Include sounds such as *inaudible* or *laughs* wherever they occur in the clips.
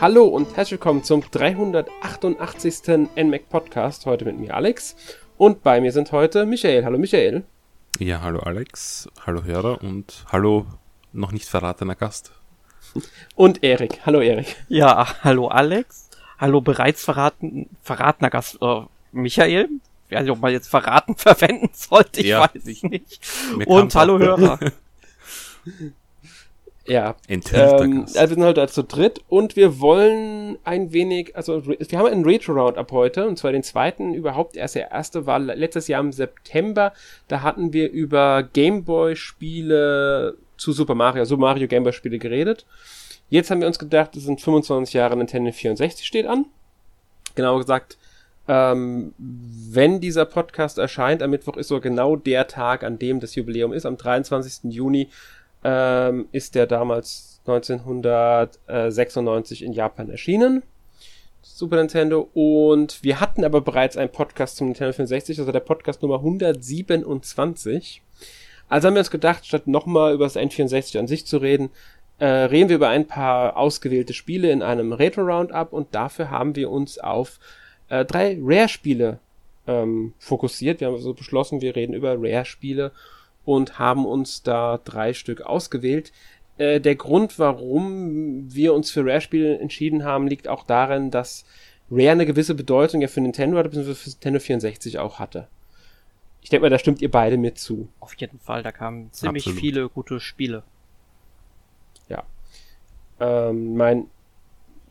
Hallo und herzlich willkommen zum 388. NMAC Podcast. Heute mit mir Alex und bei mir sind heute Michael. Hallo Michael. Ja, hallo Alex, hallo Hörer und hallo noch nicht verratener Gast. Und Erik. Hallo Erik. Ja, hallo Alex. Hallo bereits verraten, verratener Gast äh, Michael. Nicht, ob man jetzt verraten *laughs* verwenden sollte, ich ja, weiß ich nicht. Und hallo Hörer. *laughs* Ja. Ähm, also wir sind heute halt zu dritt und wir wollen ein wenig, also wir haben einen Retro-Round ab heute und zwar den zweiten überhaupt erst. Der erste war letztes Jahr im September. Da hatten wir über Gameboy-Spiele zu Super Mario, Super Mario Gameboy-Spiele geredet. Jetzt haben wir uns gedacht, es sind 25 Jahre Nintendo 64 steht an. Genauer gesagt, ähm, wenn dieser Podcast erscheint, am Mittwoch ist so genau der Tag, an dem das Jubiläum ist. Am 23. Juni ähm, ist der damals 1996 in Japan erschienen. Super Nintendo. Und wir hatten aber bereits einen Podcast zum Nintendo 64, also der Podcast Nummer 127. Also haben wir uns gedacht, statt nochmal über das N64 an sich zu reden, äh, reden wir über ein paar ausgewählte Spiele in einem Retro-Roundup und dafür haben wir uns auf äh, drei Rare-Spiele ähm, fokussiert. Wir haben also beschlossen, wir reden über Rare-Spiele und haben uns da drei Stück ausgewählt. Äh, der Grund, warum wir uns für Rare-Spiele entschieden haben, liegt auch darin, dass Rare eine gewisse Bedeutung ja für Nintendo hatte, beziehungsweise für Nintendo 64 auch hatte. Ich denke mal, da stimmt ihr beide mit zu. Auf jeden Fall, da kamen ziemlich Absolut. viele gute Spiele. Ja. Ähm, mein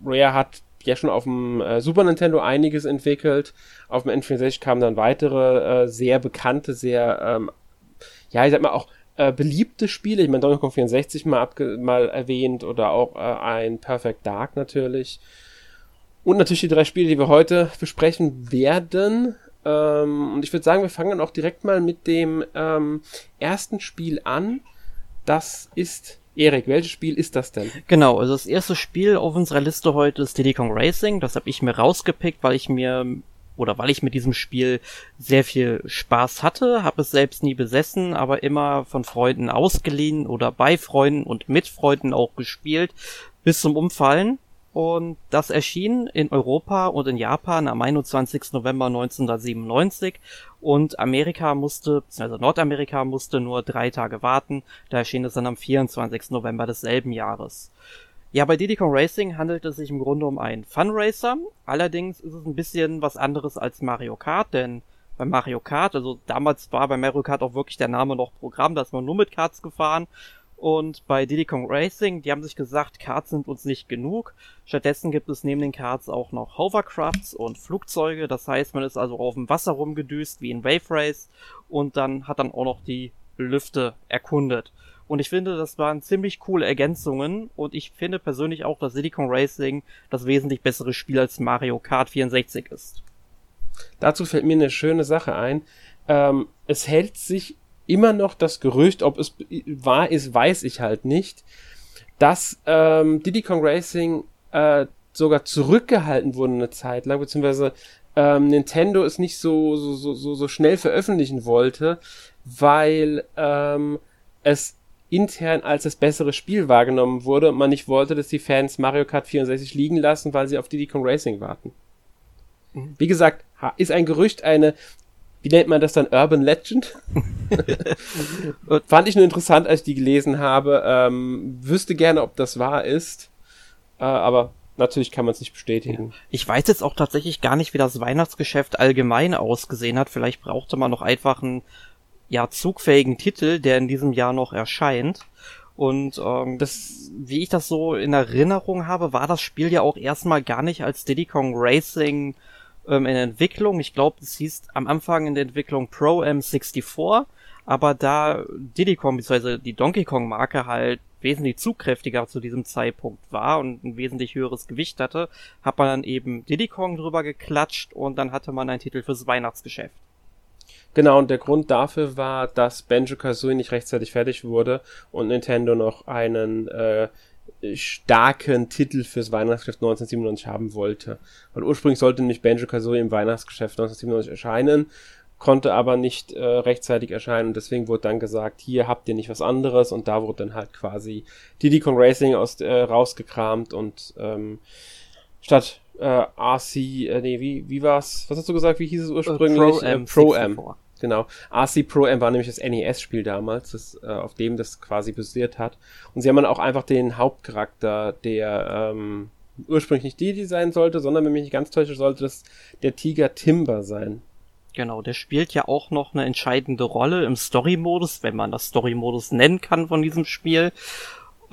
Rare hat ja schon auf dem äh, Super Nintendo einiges entwickelt. Auf dem N64 kamen dann weitere äh, sehr bekannte, sehr ähm, ja, ich sag mal auch äh, beliebte Spiele. Ich meine, Donkey Kong 64 mal, abge mal erwähnt oder auch äh, ein Perfect Dark natürlich. Und natürlich die drei Spiele, die wir heute besprechen werden. Ähm, und ich würde sagen, wir fangen dann auch direkt mal mit dem ähm, ersten Spiel an. Das ist Erik, welches Spiel ist das denn? Genau, also das erste Spiel auf unserer Liste heute ist Diddy Kong Racing. Das habe ich mir rausgepickt, weil ich mir oder weil ich mit diesem Spiel sehr viel Spaß hatte, habe es selbst nie besessen, aber immer von Freunden ausgeliehen oder bei Freunden und mit Freunden auch gespielt, bis zum Umfallen. Und das erschien in Europa und in Japan am 21. November 1997 und Amerika musste, also Nordamerika musste nur drei Tage warten, da erschien es dann am 24. November desselben Jahres. Ja, bei Diddy Kong Racing handelt es sich im Grunde um einen Fun Racer. Allerdings ist es ein bisschen was anderes als Mario Kart, denn bei Mario Kart, also damals war bei Mario Kart auch wirklich der Name noch Programm, da ist man nur mit Karts gefahren. Und bei Diddy Kong Racing, die haben sich gesagt, Karts sind uns nicht genug. Stattdessen gibt es neben den Karts auch noch Hovercrafts und Flugzeuge. Das heißt, man ist also auf dem Wasser rumgedüst wie in Wave Race und dann hat dann auch noch die Lüfte erkundet. Und ich finde, das waren ziemlich coole Ergänzungen. Und ich finde persönlich auch, dass Silicon Racing das wesentlich bessere Spiel als Mario Kart 64 ist. Dazu fällt mir eine schöne Sache ein. Ähm, es hält sich immer noch das Gerücht, ob es wahr ist, weiß ich halt nicht, dass ähm, Diddy Kong Racing äh, sogar zurückgehalten wurde eine Zeit lang, beziehungsweise ähm, Nintendo es nicht so, so, so, so schnell veröffentlichen wollte, weil ähm, es intern als das bessere Spiel wahrgenommen wurde und man nicht wollte, dass die Fans Mario Kart 64 liegen lassen, weil sie auf Diddy Kong Racing warten. Mhm. Wie gesagt, ist ein Gerücht eine, wie nennt man das dann, Urban Legend? *laughs* Fand ich nur interessant, als ich die gelesen habe. Ähm, wüsste gerne, ob das wahr ist. Äh, aber natürlich kann man es nicht bestätigen. Ich weiß jetzt auch tatsächlich gar nicht, wie das Weihnachtsgeschäft allgemein ausgesehen hat. Vielleicht brauchte man noch einfach ein ja, zugfähigen Titel, der in diesem Jahr noch erscheint. Und ähm, das, wie ich das so in Erinnerung habe, war das Spiel ja auch erstmal gar nicht als Diddy Kong Racing ähm, in Entwicklung. Ich glaube, es hieß am Anfang in der Entwicklung Pro M64, aber da Diddy Kong bzw. die Donkey Kong Marke halt wesentlich zugkräftiger zu diesem Zeitpunkt war und ein wesentlich höheres Gewicht hatte, hat man dann eben Diddy Kong drüber geklatscht und dann hatte man einen Titel fürs Weihnachtsgeschäft. Genau, und der Grund dafür war, dass Banjo-Kazooie nicht rechtzeitig fertig wurde und Nintendo noch einen äh, starken Titel fürs Weihnachtsgeschäft 1997 haben wollte. Weil ursprünglich sollte nämlich Banjo-Kazooie im Weihnachtsgeschäft 1997 erscheinen, konnte aber nicht äh, rechtzeitig erscheinen und deswegen wurde dann gesagt, hier habt ihr nicht was anderes und da wurde dann halt quasi Diddy Kong Racing aus, äh, rausgekramt und ähm, statt äh, RC, äh, nee, wie, wie war's? Was hast du gesagt? Wie hieß es ursprünglich? Pro M. Äh, Pro M. Genau. RC Pro M war nämlich das NES-Spiel damals, das, äh, auf dem das quasi basiert hat. Und sie haben dann auch einfach den Hauptcharakter, der ähm, ursprünglich nicht Didi sein sollte, sondern wenn mich nicht ganz täusche, sollte das der Tiger Timber sein. Genau, der spielt ja auch noch eine entscheidende Rolle im Story-Modus, wenn man das Story-Modus nennen kann von diesem Spiel.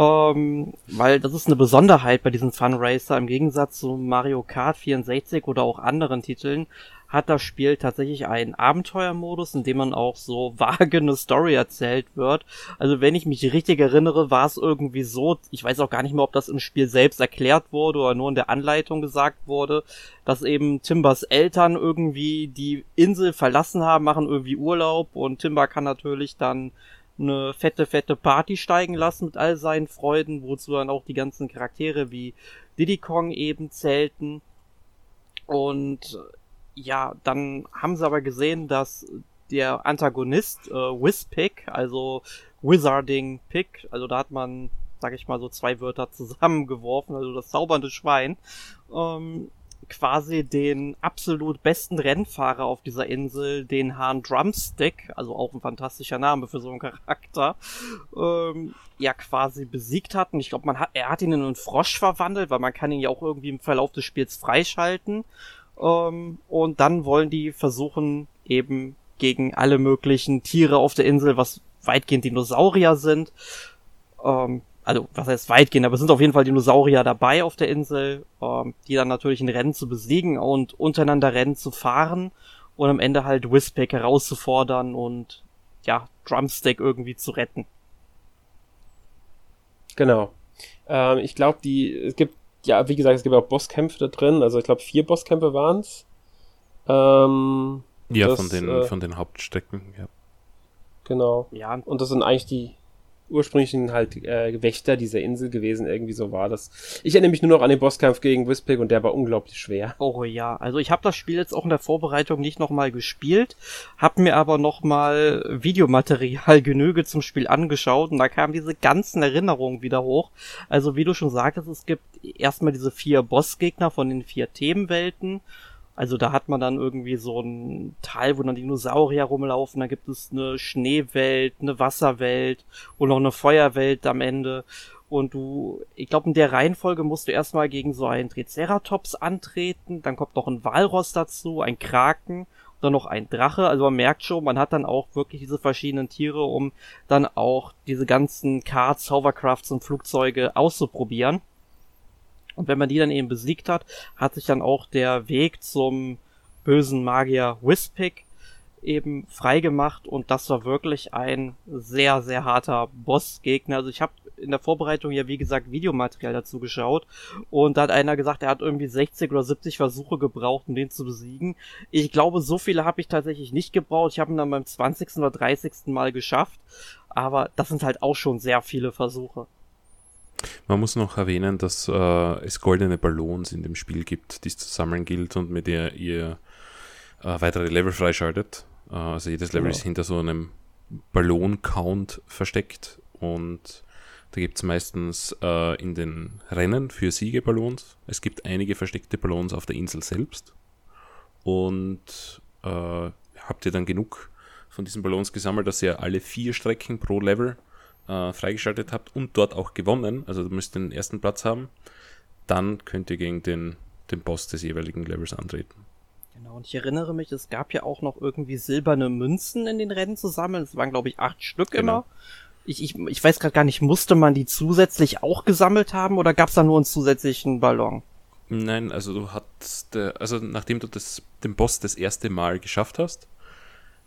Ähm, weil das ist eine Besonderheit bei diesem Fun Racer. Im Gegensatz zu Mario Kart 64 oder auch anderen Titeln hat das Spiel tatsächlich einen Abenteuermodus, in dem man auch so *laughs* vage eine Story erzählt wird. Also wenn ich mich richtig erinnere, war es irgendwie so, ich weiß auch gar nicht mehr, ob das im Spiel selbst erklärt wurde oder nur in der Anleitung gesagt wurde, dass eben Timbers Eltern irgendwie die Insel verlassen haben, machen irgendwie Urlaub und Timber kann natürlich dann eine fette, fette Party steigen lassen mit all seinen Freuden, wozu dann auch die ganzen Charaktere wie Diddy Kong eben zählten. Und ja, dann haben sie aber gesehen, dass der Antagonist äh, Whizpick, also Wizarding Pick, also da hat man, sag ich mal, so zwei Wörter *laughs* zusammengeworfen, also das zaubernde Schwein, ähm, quasi den absolut besten Rennfahrer auf dieser Insel, den Hahn Drumstick, also auch ein fantastischer Name für so einen Charakter, ähm, ja quasi besiegt hat. Und ich glaube, man hat, er hat ihn in einen Frosch verwandelt, weil man kann ihn ja auch irgendwie im Verlauf des Spiels freischalten. Ähm, und dann wollen die versuchen, eben gegen alle möglichen Tiere auf der Insel, was weitgehend Dinosaurier sind. Ähm, also, was heißt weitgehend, aber es sind auf jeden Fall Dinosaurier dabei auf der Insel, ähm, die dann natürlich in Rennen zu besiegen und untereinander Rennen zu fahren und am Ende halt Whizpack herauszufordern und ja, Drumstick irgendwie zu retten. Genau. Ähm, ich glaube, die, es gibt ja, wie gesagt, es gibt auch Bosskämpfe da drin. Also ich glaube, vier Bosskämpfe waren es. Ähm, ja, das, von, den, äh, von den Hauptstecken, ja. Genau. Ja. Und das sind eigentlich die ursprünglichen halt äh, Wächter dieser Insel gewesen, irgendwie so war das. Ich erinnere mich nur noch an den Bosskampf gegen Wispig und der war unglaublich schwer. Oh ja, also ich habe das Spiel jetzt auch in der Vorbereitung nicht nochmal gespielt, habe mir aber nochmal Videomaterial *laughs* Genüge zum Spiel angeschaut und da kamen diese ganzen Erinnerungen wieder hoch. Also wie du schon sagtest, es gibt erstmal diese vier Bossgegner von den vier Themenwelten also da hat man dann irgendwie so ein Teil, wo dann Dinosaurier rumlaufen, da gibt es eine Schneewelt, eine Wasserwelt und noch eine Feuerwelt am Ende. Und du, ich glaube, in der Reihenfolge musst du erstmal gegen so einen Triceratops antreten, dann kommt noch ein Walross dazu, ein Kraken, dann noch ein Drache. Also man merkt schon, man hat dann auch wirklich diese verschiedenen Tiere, um dann auch diese ganzen Cards, Hovercrafts und Flugzeuge auszuprobieren. Und wenn man die dann eben besiegt hat, hat sich dann auch der Weg zum bösen Magier Whispic eben freigemacht und das war wirklich ein sehr, sehr harter Bossgegner. Also ich habe in der Vorbereitung ja wie gesagt Videomaterial dazu geschaut und da hat einer gesagt, er hat irgendwie 60 oder 70 Versuche gebraucht, um den zu besiegen. Ich glaube, so viele habe ich tatsächlich nicht gebraucht. Ich habe ihn dann beim 20. oder 30. Mal geschafft, aber das sind halt auch schon sehr viele Versuche. Man muss noch erwähnen, dass äh, es goldene Ballons in dem Spiel gibt, die es zu sammeln gilt und mit der ihr äh, weitere Level freischaltet. Äh, also jedes Level genau. ist hinter so einem Ballon-Count versteckt und da gibt es meistens äh, in den Rennen für Siege Ballons. Es gibt einige versteckte Ballons auf der Insel selbst. Und äh, habt ihr dann genug von diesen Ballons gesammelt, dass ihr alle vier Strecken pro Level äh, freigeschaltet habt und dort auch gewonnen, also du müsst den ersten Platz haben, dann könnt ihr gegen den, den Boss des jeweiligen Levels antreten. Genau, und ich erinnere mich, es gab ja auch noch irgendwie silberne Münzen in den Rennen zu sammeln. Es waren, glaube ich, acht Stück genau. immer. Ich, ich, ich weiß gerade gar nicht, musste man die zusätzlich auch gesammelt haben oder gab es da nur einen zusätzlichen Ballon? Nein, also du hast, also nachdem du das, den Boss das erste Mal geschafft hast,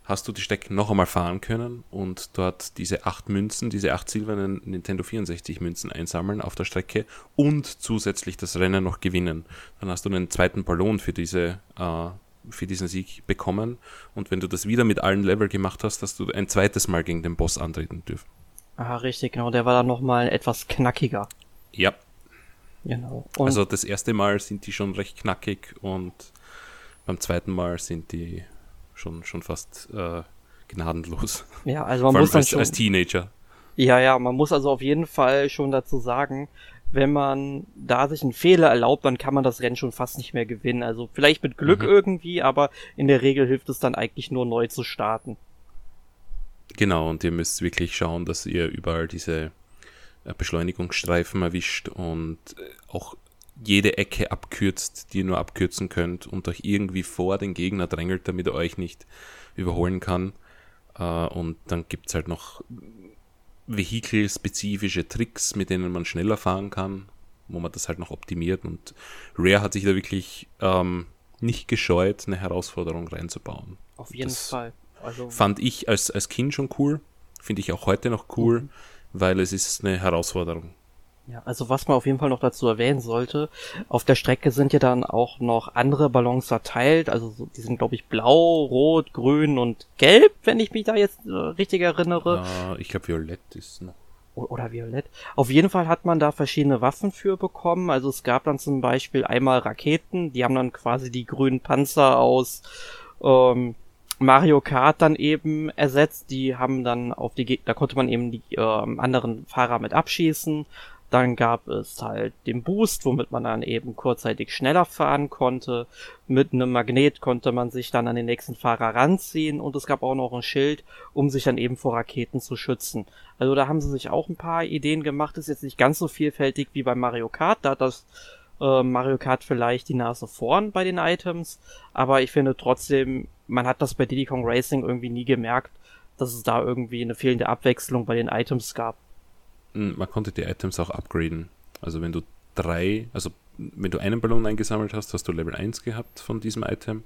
hast du die Stecken noch einmal fahren können und dort diese acht Münzen, diese acht silbernen Nintendo 64 Münzen einsammeln auf der Strecke und zusätzlich das Rennen noch gewinnen. Dann hast du einen zweiten Ballon für diese äh, für diesen Sieg bekommen und wenn du das wieder mit allen Level gemacht hast, hast du ein zweites Mal gegen den Boss antreten dürfen. Ah, richtig, genau, der war dann nochmal etwas knackiger. Ja. Genau. Und also das erste Mal sind die schon recht knackig und beim zweiten Mal sind die schon, schon fast äh, gnadenlos. Ja, also man muss dann als, schon, als Teenager. ja, ja, man muss also auf jeden Fall schon dazu sagen, wenn man da sich einen Fehler erlaubt, dann kann man das Rennen schon fast nicht mehr gewinnen. Also vielleicht mit Glück Mhm. irgendwie, aber in der Regel hilft es dann eigentlich nur neu zu starten. Genau, und ihr müsst wirklich schauen, dass ihr überall diese äh, Beschleunigungsstreifen erwischt und äh, auch jede Ecke abkürzt, die ihr nur abkürzen könnt und euch irgendwie vor den Gegner drängelt, damit er euch nicht überholen kann. Äh, Und dann gibt's halt noch vehikelspezifische Tricks, mit denen man schneller fahren kann, wo man das halt noch optimiert. Und Rare hat sich da wirklich ähm, nicht gescheut, eine Herausforderung reinzubauen. Auf jeden Das Fall. Also Fand ich als, als Kind schon cool, finde ich auch heute noch cool, Mhm. weil es ist eine Herausforderung. Ja, also was man auf jeden Fall noch dazu erwähnen sollte, auf der Strecke sind ja dann auch noch andere Ballons verteilt, also so, die sind glaube ich blau, rot, grün und gelb, wenn ich mich da jetzt äh, richtig erinnere. Äh, ich glaube, Violett ist noch. O- Oder violett. Auf jeden Fall hat man da verschiedene Waffen für bekommen. Also es gab dann zum Beispiel einmal Raketen, die haben dann quasi die grünen Panzer aus ähm, Mario Kart dann eben ersetzt. Die haben dann auf die Gegner, da konnte man eben die ähm, anderen Fahrer mit abschießen. Dann gab es halt den Boost, womit man dann eben kurzzeitig schneller fahren konnte. Mit einem Magnet konnte man sich dann an den nächsten Fahrer ranziehen und es gab auch noch ein Schild, um sich dann eben vor Raketen zu schützen. Also da haben sie sich auch ein paar Ideen gemacht. Ist jetzt nicht ganz so vielfältig wie bei Mario Kart. Da hat das äh, Mario Kart vielleicht die Nase vorn bei den Items. Aber ich finde trotzdem, man hat das bei Diddy Kong Racing irgendwie nie gemerkt, dass es da irgendwie eine fehlende Abwechslung bei den Items gab. Mm, Man konnte die Items auch upgraden. Also wenn du drei, also wenn du einen Ballon eingesammelt hast, hast du Level 1 gehabt von diesem Item.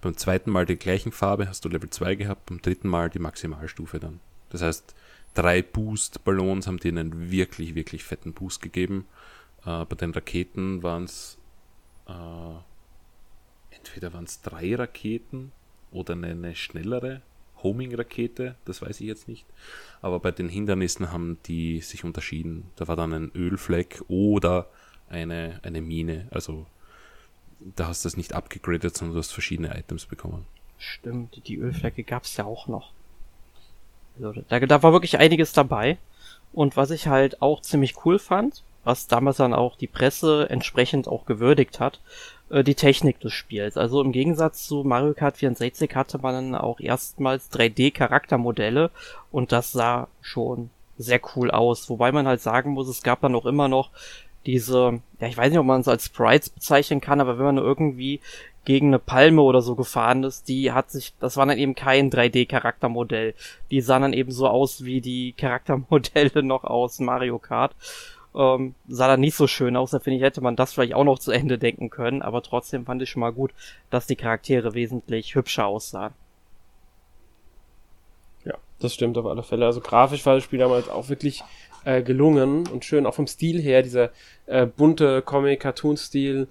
Beim zweiten Mal die gleichen Farbe hast du Level 2 gehabt, beim dritten Mal die Maximalstufe dann. Das heißt, drei Boost-Ballons haben dir einen wirklich, wirklich fetten Boost gegeben. Äh, bei den Raketen waren es äh, entweder waren es drei Raketen oder eine, eine schnellere Homing-Rakete, das weiß ich jetzt nicht. Aber bei den Hindernissen haben die sich unterschieden. Da war dann ein Ölfleck oder eine, eine Mine. Also da hast du es nicht abgegradet, sondern du hast verschiedene Items bekommen. Stimmt, die Ölflecke gab's ja auch noch. Also, da, da war wirklich einiges dabei. Und was ich halt auch ziemlich cool fand, was damals dann auch die Presse entsprechend auch gewürdigt hat, äh, die Technik des Spiels. Also im Gegensatz zu Mario Kart 64 hatte man dann auch erstmals 3D-Charaktermodelle und das sah schon sehr cool aus. Wobei man halt sagen muss, es gab dann auch immer noch diese, ja, ich weiß nicht, ob man es als Sprites bezeichnen kann, aber wenn man irgendwie gegen eine Palme oder so gefahren ist, die hat sich, das war dann eben kein 3D-Charaktermodell. Die sahen dann eben so aus wie die Charaktermodelle *laughs* noch aus Mario Kart. Ähm, sah dann nicht so schön aus, da finde ich, hätte man das vielleicht auch noch zu Ende denken können, aber trotzdem fand ich schon mal gut, dass die Charaktere wesentlich hübscher aussahen. Ja, das stimmt auf alle Fälle. Also grafisch war das Spiel damals auch wirklich äh, gelungen und schön, auch vom Stil her, dieser äh, bunte Comic-Cartoon-Stil.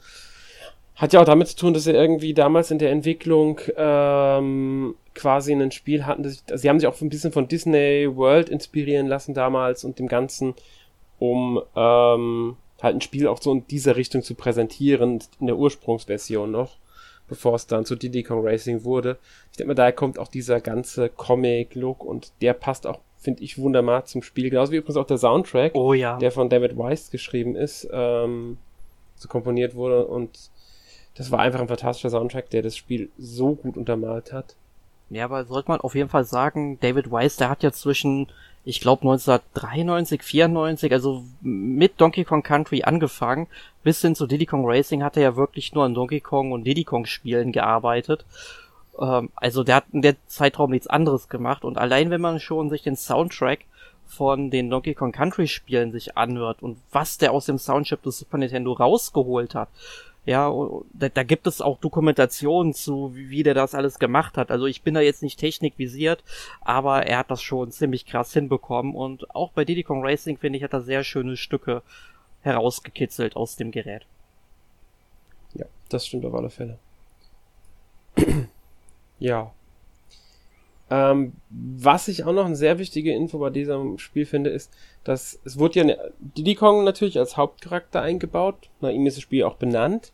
Hat ja auch damit zu tun, dass sie irgendwie damals in der Entwicklung ähm, quasi ein Spiel hatten. Das, also sie haben sich auch ein bisschen von Disney World inspirieren lassen damals und dem Ganzen, um ähm, halt ein Spiel auch so in dieser Richtung zu präsentieren, in der Ursprungsversion noch, bevor es dann zu Diddy Kong Racing wurde. Ich denke mal, daher kommt auch dieser ganze Comic-Look und der passt auch, finde ich, wunderbar zum Spiel. Genauso wie übrigens auch der Soundtrack, Oh ja. der von David Weiss geschrieben ist, ähm, so komponiert wurde und das war einfach ein fantastischer Soundtrack, der das Spiel so gut untermalt hat. Ja, aber sollte man auf jeden Fall sagen, David Weiss, der hat ja zwischen, ich glaube 1993, 94, also mit Donkey Kong Country angefangen, bis hin zu Diddy Kong Racing hat er ja wirklich nur an Donkey Kong und Diddy Kong Spielen gearbeitet. Ähm, also der hat in der Zeitraum nichts anderes gemacht und allein wenn man schon sich den Soundtrack von den Donkey Kong Country Spielen sich anhört und was der aus dem Soundchip des Super Nintendo rausgeholt hat, ja, da, da gibt es auch Dokumentationen zu, wie, wie der das alles gemacht hat. Also ich bin da jetzt nicht technikvisiert, aber er hat das schon ziemlich krass hinbekommen und auch bei Diddy Kong Racing finde ich hat er sehr schöne Stücke herausgekitzelt aus dem Gerät. Ja, das stimmt auf alle Fälle. *clears throat* ja. Ähm, was ich auch noch eine sehr wichtige Info bei diesem Spiel finde, ist, dass es wurde ja ne, Diddy Kong natürlich als Hauptcharakter eingebaut. Nach ihm ist das Spiel auch benannt.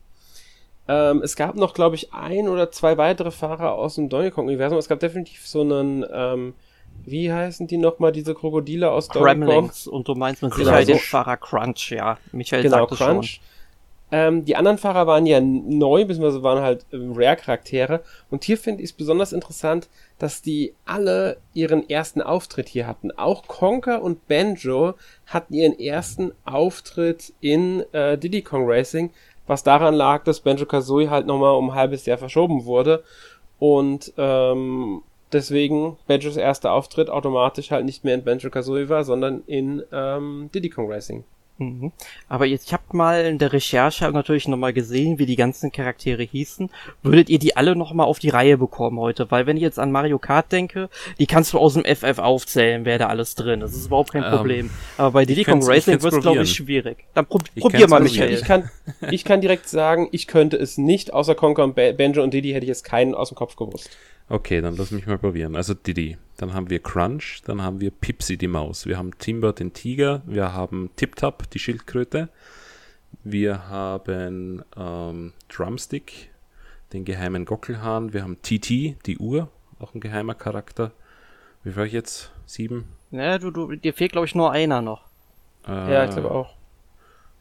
Ähm, es gab noch, glaube ich, ein oder zwei weitere Fahrer aus dem Donkey Kong-Universum. Es gab definitiv so einen, ähm, wie heißen die nochmal, diese Krokodile aus Donkey Kong? Und du meinst mit Sicherheit genau, den Fahrer Crunch, ja. Michael genau, sagte Crunch. schon. Ähm, die anderen Fahrer waren ja neu, beziehungsweise waren halt äh, Rare-Charaktere. Und hier finde ich es besonders interessant, dass die alle ihren ersten Auftritt hier hatten. Auch Conker und Banjo hatten ihren ersten Auftritt in äh, Diddy Kong Racing, was daran lag, dass Banjo Kazooie halt nochmal um ein halbes Jahr verschoben wurde. Und ähm, deswegen Banjos erster Auftritt automatisch halt nicht mehr in Banjo Kazooie war, sondern in ähm, Diddy Kong Racing. Mhm. Aber jetzt, ich habe mal in der Recherche natürlich nochmal gesehen, wie die ganzen Charaktere hießen. Würdet ihr die alle nochmal auf die Reihe bekommen heute? Weil wenn ich jetzt an Mario Kart denke, die kannst du aus dem FF aufzählen, wer da alles drin. Das ist überhaupt kein ähm, Problem. Aber bei Diddy Kong Racing wird es, glaube ich, schwierig. Dann prob probier mal, Michael. Ich kann, ich kann direkt sagen, ich könnte es nicht, außer Conker und Banjo und Diddy hätte ich jetzt keinen aus dem Kopf gewusst. Okay, dann lass mich mal probieren. Also Diddy, dann haben wir Crunch, dann haben wir Pipsy die Maus, wir haben Timber den Tiger, wir haben Tip Tap die Schildkröte, wir haben ähm, Drumstick, den geheimen Gockelhahn, wir haben TT, die Uhr, auch ein geheimer Charakter. Wie war ich jetzt? Sieben? Ja, du, du, dir fehlt glaube ich nur einer noch. Äh, ja, ich glaube auch.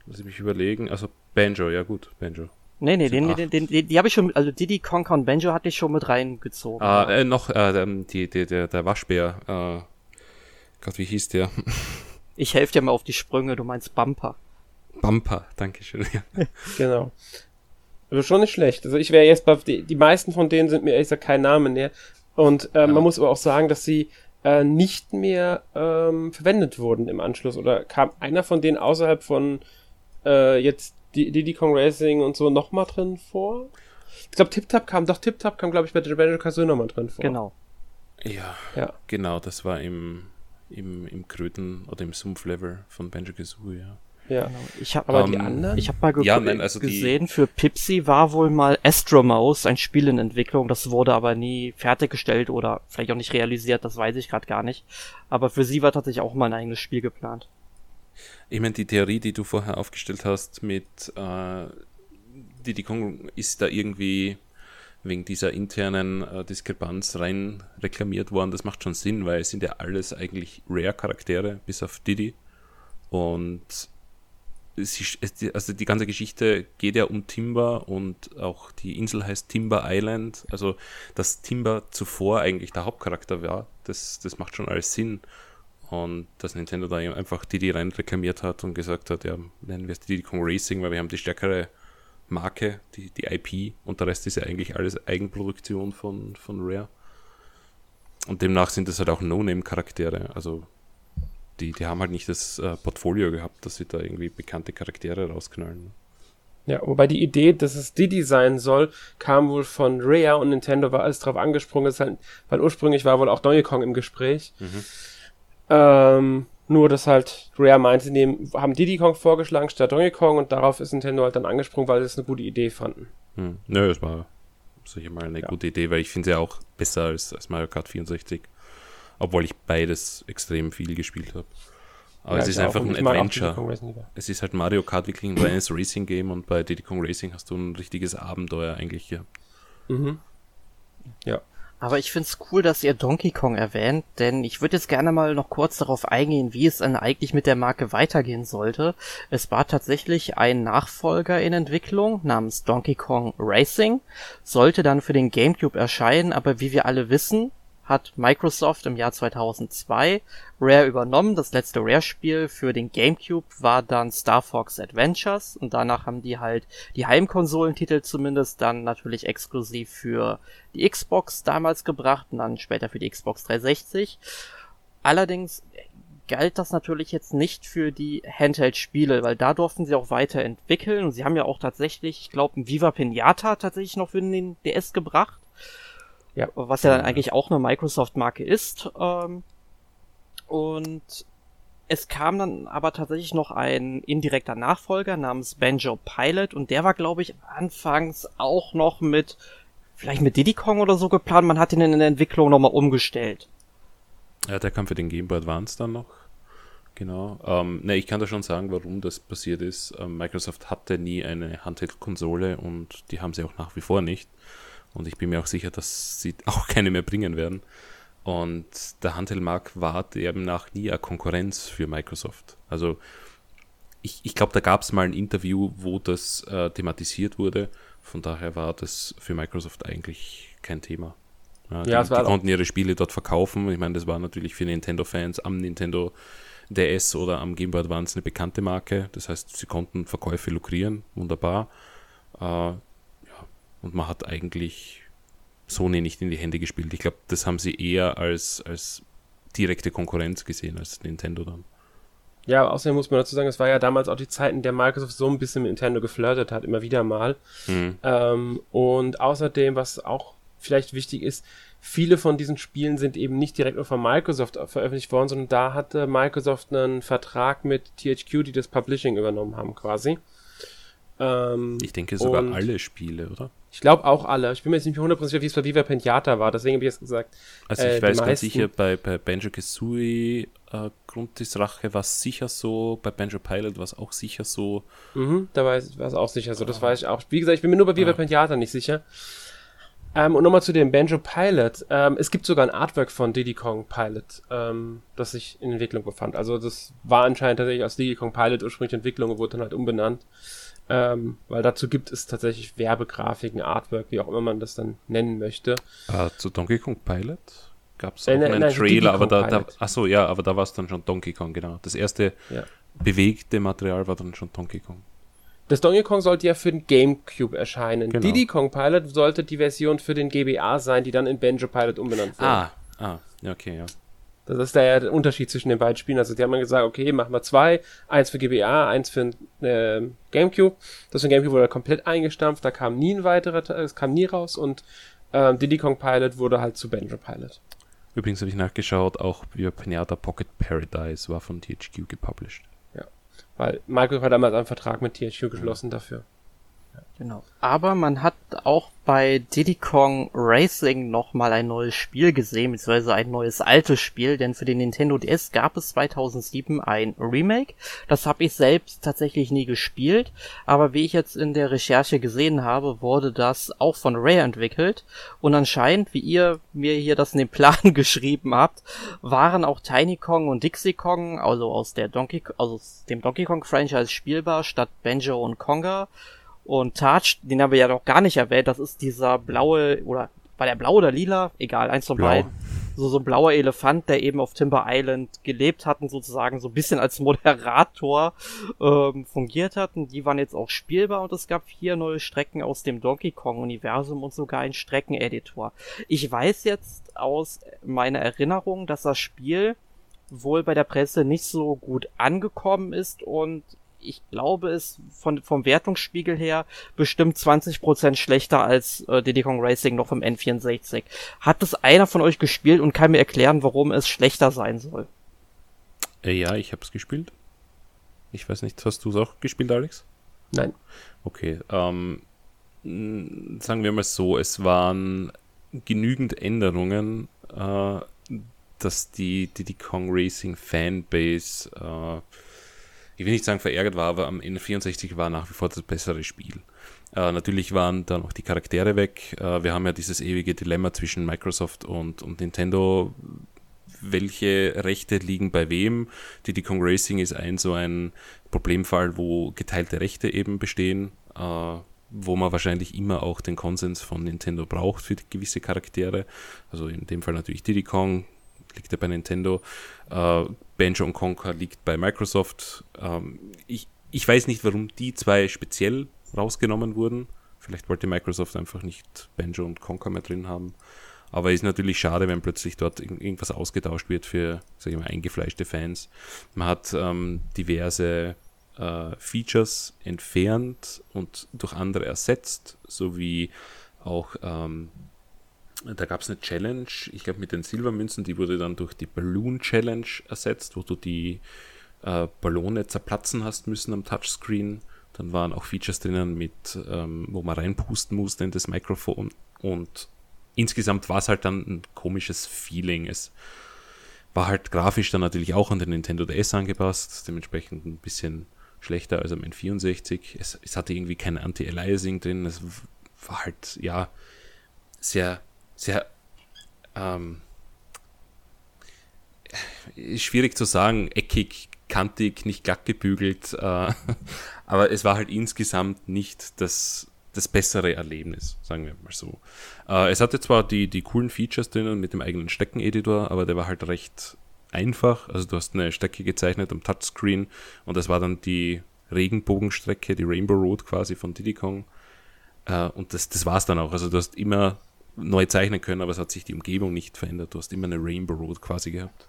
Lass ich mich überlegen. Also Banjo, ja gut, Banjo. Nee, nee, den, den, den, den, die habe ich schon, also Diddy, Conker und Banjo hatte ich schon mit reingezogen. Ah, äh, noch, äh, die, die, der, der Waschbär, äh, Gott, wie hieß der? *laughs* ich helfe dir mal auf die Sprünge, du meinst Bumper. Bumper, danke schön. Ja. *laughs* genau. Also schon nicht schlecht. Also ich wäre jetzt bei, die, die meisten von denen sind mir ehrlich gesagt kein Name mehr. Und äh, ja. man muss aber auch sagen, dass sie äh, nicht mehr ähm, verwendet wurden im Anschluss. Oder kam einer von denen außerhalb von äh, jetzt Diddy Kong Racing und so nochmal drin vor? Ich glaube, Tip Tap kam, doch Tip Tap kam, glaube ich, bei Banjo Kazooie nochmal drin vor. Genau. Ja, ja, genau, das war im, im, im Kröten- oder im Sumpflevel von Banjo Kazooie, ja. Ja, genau. ich habe aber um, die ähm, anderen. Ich habe mal ja, nein, also gesehen, für Pipsy war wohl mal Astromouse ein Spiel in Entwicklung. Das wurde aber nie fertiggestellt oder vielleicht auch nicht realisiert. Das weiß ich gerade gar nicht. Aber für sie war tatsächlich auch mal ein eigenes Spiel geplant. Ich meine, die Theorie, die du vorher aufgestellt hast mit äh, Diddy Kong ist da irgendwie wegen dieser internen äh, Diskrepanz rein reklamiert worden. Das macht schon Sinn, weil es sind ja alles eigentlich Rare-Charaktere, bis auf Diddy. Und sie, also die ganze Geschichte geht ja um Timber und auch die Insel heißt Timber Island. Also, dass Timber zuvor eigentlich der Hauptcharakter war, das, das macht schon alles Sinn. Und dass Nintendo da einfach Diddy rein reklamiert hat und gesagt hat, ja, nennen wir es Diddy Kong Racing, weil wir haben die stärkere Marke, die, die IP und der Rest ist ja eigentlich alles Eigenproduktion von, von Rare. Und demnach sind das halt auch No-Name-Charaktere. Also die, die haben halt nicht das äh, Portfolio gehabt, dass sie da irgendwie bekannte Charaktere rausknallen. Ja, wobei die Idee, dass es Diddy sein soll, kam wohl von Rare und Nintendo war alles drauf angesprungen, halt, weil ursprünglich war wohl auch Donkey Kong im Gespräch. Mhm. Ähm, nur, dass halt Rare meinte, nehmen, haben Diddy Kong vorgeschlagen statt Donkey Kong und darauf ist Nintendo halt dann angesprungen, weil sie es eine gute Idee fanden. Hm. Nö, das war sicher mal eine ja. gute Idee, weil ich finde sie ja auch besser als, als Mario Kart 64. Obwohl ich beides extrem viel gespielt habe. Aber ja, es ist einfach ein Adventure. Es ist halt Mario Kart wirklich ein reines Racing-Game und bei Diddy Kong Racing hast du ein richtiges Abenteuer eigentlich gehabt. Mhm. Ja. Aber ich find's cool, dass ihr Donkey Kong erwähnt, denn ich würde jetzt gerne mal noch kurz darauf eingehen, wie es dann eigentlich mit der Marke weitergehen sollte. Es war tatsächlich ein Nachfolger in Entwicklung namens Donkey Kong Racing, sollte dann für den GameCube erscheinen, aber wie wir alle wissen, hat Microsoft im Jahr 2002 Rare übernommen. Das letzte Rare-Spiel für den GameCube war dann Star Fox Adventures und danach haben die halt die Heimkonsolentitel zumindest dann natürlich exklusiv für die Xbox damals gebracht und dann später für die Xbox 360. Allerdings galt das natürlich jetzt nicht für die Handheld-Spiele, weil da durften sie auch weiterentwickeln und sie haben ja auch tatsächlich, ich glaube, ein Viva Pinata tatsächlich noch für den DS gebracht. Ja. Was ja dann eigentlich auch eine Microsoft-Marke ist. Ähm, und es kam dann aber tatsächlich noch ein indirekter Nachfolger namens Banjo Pilot und der war, glaube ich, anfangs auch noch mit, vielleicht mit Diddy Kong oder so geplant. Man hat ihn in der Entwicklung nochmal umgestellt. Ja, der kam für den Game Boy Advance dann noch. Genau. Ähm, ne, ich kann da schon sagen, warum das passiert ist. Ähm, Microsoft hatte nie eine Handheld-Konsole und die haben sie auch nach wie vor nicht. Und ich bin mir auch sicher, dass sie *laughs* auch keine mehr bringen werden. Und der Handheld-Markt war demnach nie eine Konkurrenz für Microsoft. Also ich, ich glaube, da gab es mal ein Interview, wo das äh, thematisiert wurde. Von daher war das für Microsoft eigentlich kein Thema. Ja, die, ja, die konnten ihre Spiele dort verkaufen. Ich meine, das war natürlich für Nintendo-Fans am Nintendo DS oder am Game Boy Advance eine bekannte Marke. Das heißt, sie konnten Verkäufe lukrieren, wunderbar. Äh, und man hat eigentlich Sony nicht in die Hände gespielt. Ich glaube, das haben sie eher als, als direkte Konkurrenz gesehen als Nintendo dann. Ja, außerdem muss man dazu sagen, es war ja damals auch die Zeit, in der Microsoft so ein bisschen mit Nintendo geflirtet hat, immer wieder mal. Mhm. Ähm, und außerdem, was auch vielleicht wichtig ist, viele von diesen Spielen sind eben nicht direkt nur von Microsoft veröffentlicht worden, sondern da hatte Microsoft einen Vertrag mit THQ, die das Publishing übernommen haben quasi. Ähm, ich denke sogar alle Spiele, oder? Ich glaube auch alle. Ich bin mir jetzt nicht mehr hundertprozentig sicher, wie es bei Viva Pinata war, deswegen habe ich jetzt gesagt. Also ich äh, weiß ganz sicher, bei, bei Banjo Kazooie äh, Grund des Rache war es sicher so, bei Banjo Pilot war es auch sicher so. Mhm, da war es auch sicher so, das ah. weiß ich auch. Wie gesagt, ich bin mir nur bei Viva ah. Pinata nicht sicher. Ähm, und nochmal zu dem Banjo Pilot. Ähm, es gibt sogar ein Artwork von Diddy Kong Pilot, ähm, das sich in Entwicklung befand. Also das war anscheinend tatsächlich aus Diddy Kong Pilot ursprünglich Entwicklung und wurde dann halt umbenannt. Ähm, weil dazu gibt es tatsächlich Werbegrafiken, Artwork, wie auch immer man das dann nennen möchte. Uh, zu Donkey Kong Pilot gab es auch äh, einen nein, Trailer, aber da, da, achso, ja, aber da war es dann schon Donkey Kong, genau. Das erste ja. bewegte Material war dann schon Donkey Kong. Das Donkey Kong sollte ja für den Gamecube erscheinen. Genau. Diddy Kong Pilot sollte die Version für den GBA sein, die dann in Banjo Pilot umbenannt wurde. Ah, ah, okay, ja. Das ist der, der Unterschied zwischen den beiden Spielen. Also die haben dann gesagt, okay, machen wir zwei, eins für GBA, eins für äh, Gamecube. Das für Gamecube wurde komplett eingestampft, da kam nie ein weiterer, es kam nie raus und äh, Diddy Kong Pilot wurde halt zu Banjo Pilot. Übrigens habe ich nachgeschaut, auch wie Pinata Pocket Paradise war von THQ gepublished. Weil Microsoft hat damals einen Vertrag mit THQ geschlossen dafür. Genau. Aber man hat auch bei Diddy Kong Racing nochmal ein neues Spiel gesehen, beziehungsweise ein neues altes Spiel, denn für den Nintendo DS gab es 2007 ein Remake. Das habe ich selbst tatsächlich nie gespielt, aber wie ich jetzt in der Recherche gesehen habe, wurde das auch von Rare entwickelt und anscheinend, wie ihr mir hier das in den Plan *laughs* geschrieben habt, waren auch Tiny Kong und Dixie Kong, also aus der Donkey, also aus dem Donkey Kong Franchise spielbar, statt Banjo und Konga und Touch, den haben wir ja noch gar nicht erwähnt, das ist dieser blaue, oder war der blau oder lila? Egal, eins von Blau. beiden. So, so ein blauer Elefant, der eben auf Timber Island gelebt hat und sozusagen so ein bisschen als Moderator ähm, fungiert hat. Und die waren jetzt auch spielbar und es gab vier neue Strecken aus dem Donkey Kong-Universum und sogar einen Streckeneditor. Ich weiß jetzt aus meiner Erinnerung, dass das Spiel wohl bei der Presse nicht so gut angekommen ist und ich glaube, es von, vom Wertungsspiegel her bestimmt 20% schlechter als äh, Diddy Kong Racing noch vom N64. Hat das einer von euch gespielt und kann mir erklären, warum es schlechter sein soll? Äh, ja, ich habe es gespielt. Ich weiß nicht, hast du es auch gespielt, Alex? Nein. Okay, ähm, sagen wir mal so, es waren genügend Änderungen, äh, dass die Diddy Kong Racing Fanbase äh, ich will nicht sagen verärgert war, aber am N64 war nach wie vor das bessere Spiel. Äh, natürlich waren da noch die Charaktere weg. Äh, wir haben ja dieses ewige Dilemma zwischen Microsoft und, und Nintendo. Welche Rechte liegen bei wem? Diddy Kong Racing ist ein so ein Problemfall, wo geteilte Rechte eben bestehen, äh, wo man wahrscheinlich immer auch den Konsens von Nintendo braucht für gewisse Charaktere. Also in dem Fall natürlich Diddy Kong, liegt ja bei Nintendo. Äh, Banjo und Conker liegt bei Microsoft. Ähm, ich, ich weiß nicht, warum die zwei speziell rausgenommen wurden. Vielleicht wollte Microsoft einfach nicht Banjo und Conker mehr drin haben. Aber ist natürlich schade, wenn plötzlich dort irgendwas ausgetauscht wird für, sag ich mal, eingefleischte Fans. Man hat ähm, diverse äh, Features entfernt und durch andere ersetzt, sowie auch ähm, da gab es eine Challenge, ich glaube mit den Silbermünzen, die wurde dann durch die Balloon Challenge ersetzt, wo du die äh, Ballone zerplatzen hast müssen am Touchscreen. Dann waren auch Features drinnen, mit, ähm, wo man reinpusten musste in das Mikrofon. Und insgesamt war es halt dann ein komisches Feeling. Es War halt grafisch dann natürlich auch an den Nintendo DS angepasst, dementsprechend ein bisschen schlechter als am N64. Es, es hatte irgendwie kein Anti-Aliasing drin. Es war halt, ja, sehr, sehr, ähm, schwierig zu sagen, eckig, kantig, nicht glatt gebügelt, äh, *laughs* aber es war halt insgesamt nicht das, das bessere Erlebnis, sagen wir mal so. Äh, es hatte zwar die, die coolen Features drinnen mit dem eigenen Steckeneditor, aber der war halt recht einfach. Also du hast eine Strecke gezeichnet am Touchscreen und das war dann die Regenbogenstrecke, die Rainbow Road quasi von Diddy Kong. Äh, und das, das war es dann auch. Also du hast immer neu zeichnen können, aber es hat sich die Umgebung nicht verändert. Du hast immer eine Rainbow Road quasi gehabt.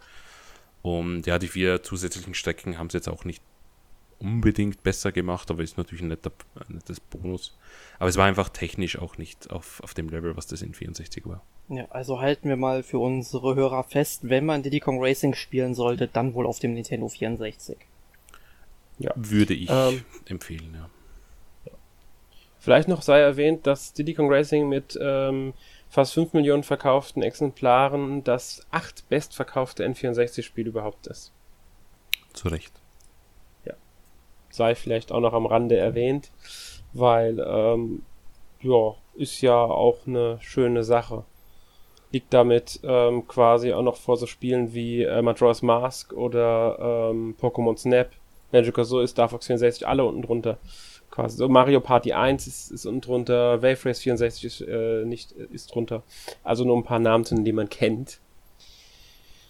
Und ja, die vier zusätzlichen Strecken haben es jetzt auch nicht unbedingt besser gemacht, aber ist natürlich ein, netter, ein nettes Bonus. Aber es war einfach technisch auch nicht auf, auf dem Level, was das in 64 war. Ja, also halten wir mal für unsere Hörer fest, wenn man Diddy Kong Racing spielen sollte, dann wohl auf dem Nintendo 64. Ja. Würde ich ähm, empfehlen, ja. Vielleicht noch sei erwähnt, dass Diddy Kong Racing mit ähm, fast 5 Millionen verkauften Exemplaren das acht bestverkaufte N64-Spiel überhaupt ist. Zu Recht. Ja. Sei vielleicht auch noch am Rande erwähnt, weil, ähm, ja, ist ja auch eine schöne Sache. Liegt damit ähm, quasi auch noch vor so Spielen wie äh, Majora's Mask oder ähm, Pokémon Snap. Magic Kazooie ist Star Fox 64 alle unten drunter quasi. So Mario Party 1 ist, ist unten drunter, Wave Race 64 ist, äh, nicht, ist drunter. Also nur ein paar Namen, die man kennt.